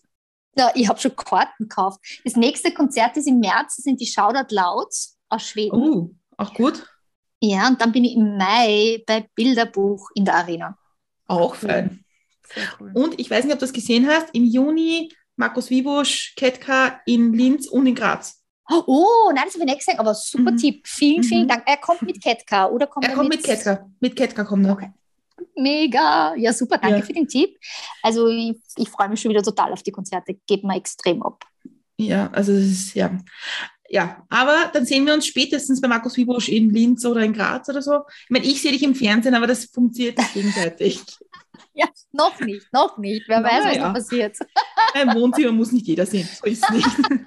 Ja, ich habe schon Karten gekauft. Das nächste Konzert ist im März, das sind die Shoutout Louds aus Schweden. Oh, auch gut. Ja, und dann bin ich im Mai bei Bilderbuch in der Arena. Auch fein. Cool. Und ich weiß nicht, ob du das gesehen hast, im Juni Markus Wiebusch, Ketka in Linz und in Graz. Oh, nein, das habe ich nicht gesehen, aber super mhm. Tipp. Vielen, vielen mhm. Dank. Er kommt mit Ketka oder kommt er? Er kommt mit, mit Ketka. Mit Ketka kommt er. Okay. Mega. Ja, super. Danke Ja. für den Tipp. Also ich, ich freue mich schon wieder total auf die Konzerte. Geht mir extrem ab. Ja, also das ist, ja. Ja, aber dann sehen wir uns spätestens bei Markus Wiebusch in Linz oder in Graz oder so. Ich meine, ich sehe dich im Fernsehen, aber das funktioniert nicht gegenseitig. Ja, noch nicht, noch nicht. Wer Na weiß, was ja. da passiert. Im Wohnzimmer muss nicht jeder sehen, so ist es nicht.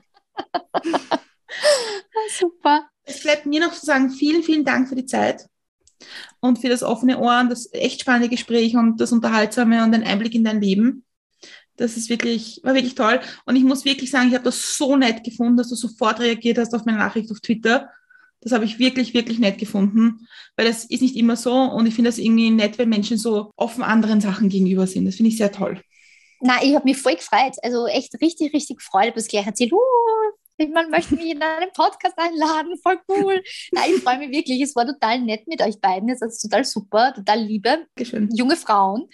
Super. Es bleibt mir noch zu sagen, vielen, vielen Dank für die Zeit und für das offene Ohr und das echt spannende Gespräch und das Unterhaltsame und den Einblick in dein Leben. Das ist wirklich, war wirklich toll. Und ich muss wirklich sagen, ich habe das so nett gefunden, dass du sofort reagiert hast auf meine Nachricht auf Twitter. Das habe ich wirklich, wirklich nett gefunden, weil das ist nicht immer so und ich finde das irgendwie nett, wenn Menschen so offen anderen Sachen gegenüber sind. Das finde ich sehr toll. Na, ich habe mich voll gefreut. Also echt richtig, richtig gefreut. Ich habe es gleich erzählt. Uh, man möchte mich in einen Podcast einladen. Voll cool. Na, ich freue mich wirklich. Es war total nett mit euch beiden. Es ist total super, total liebe, Dankeschön. junge Frauen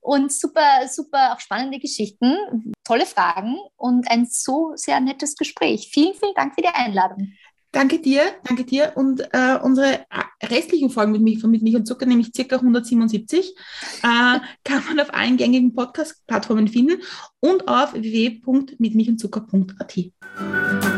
und super, super auch spannende Geschichten, tolle Fragen und ein so sehr nettes Gespräch. Vielen, vielen Dank für die Einladung. Danke dir, danke dir. Und äh, unsere restlichen Folgen mit mich, von mit Milch und Zucker, nämlich circa 177, äh, kann man auf allen gängigen Podcast-Plattformen finden und auf www.mitmilchundzucker.at.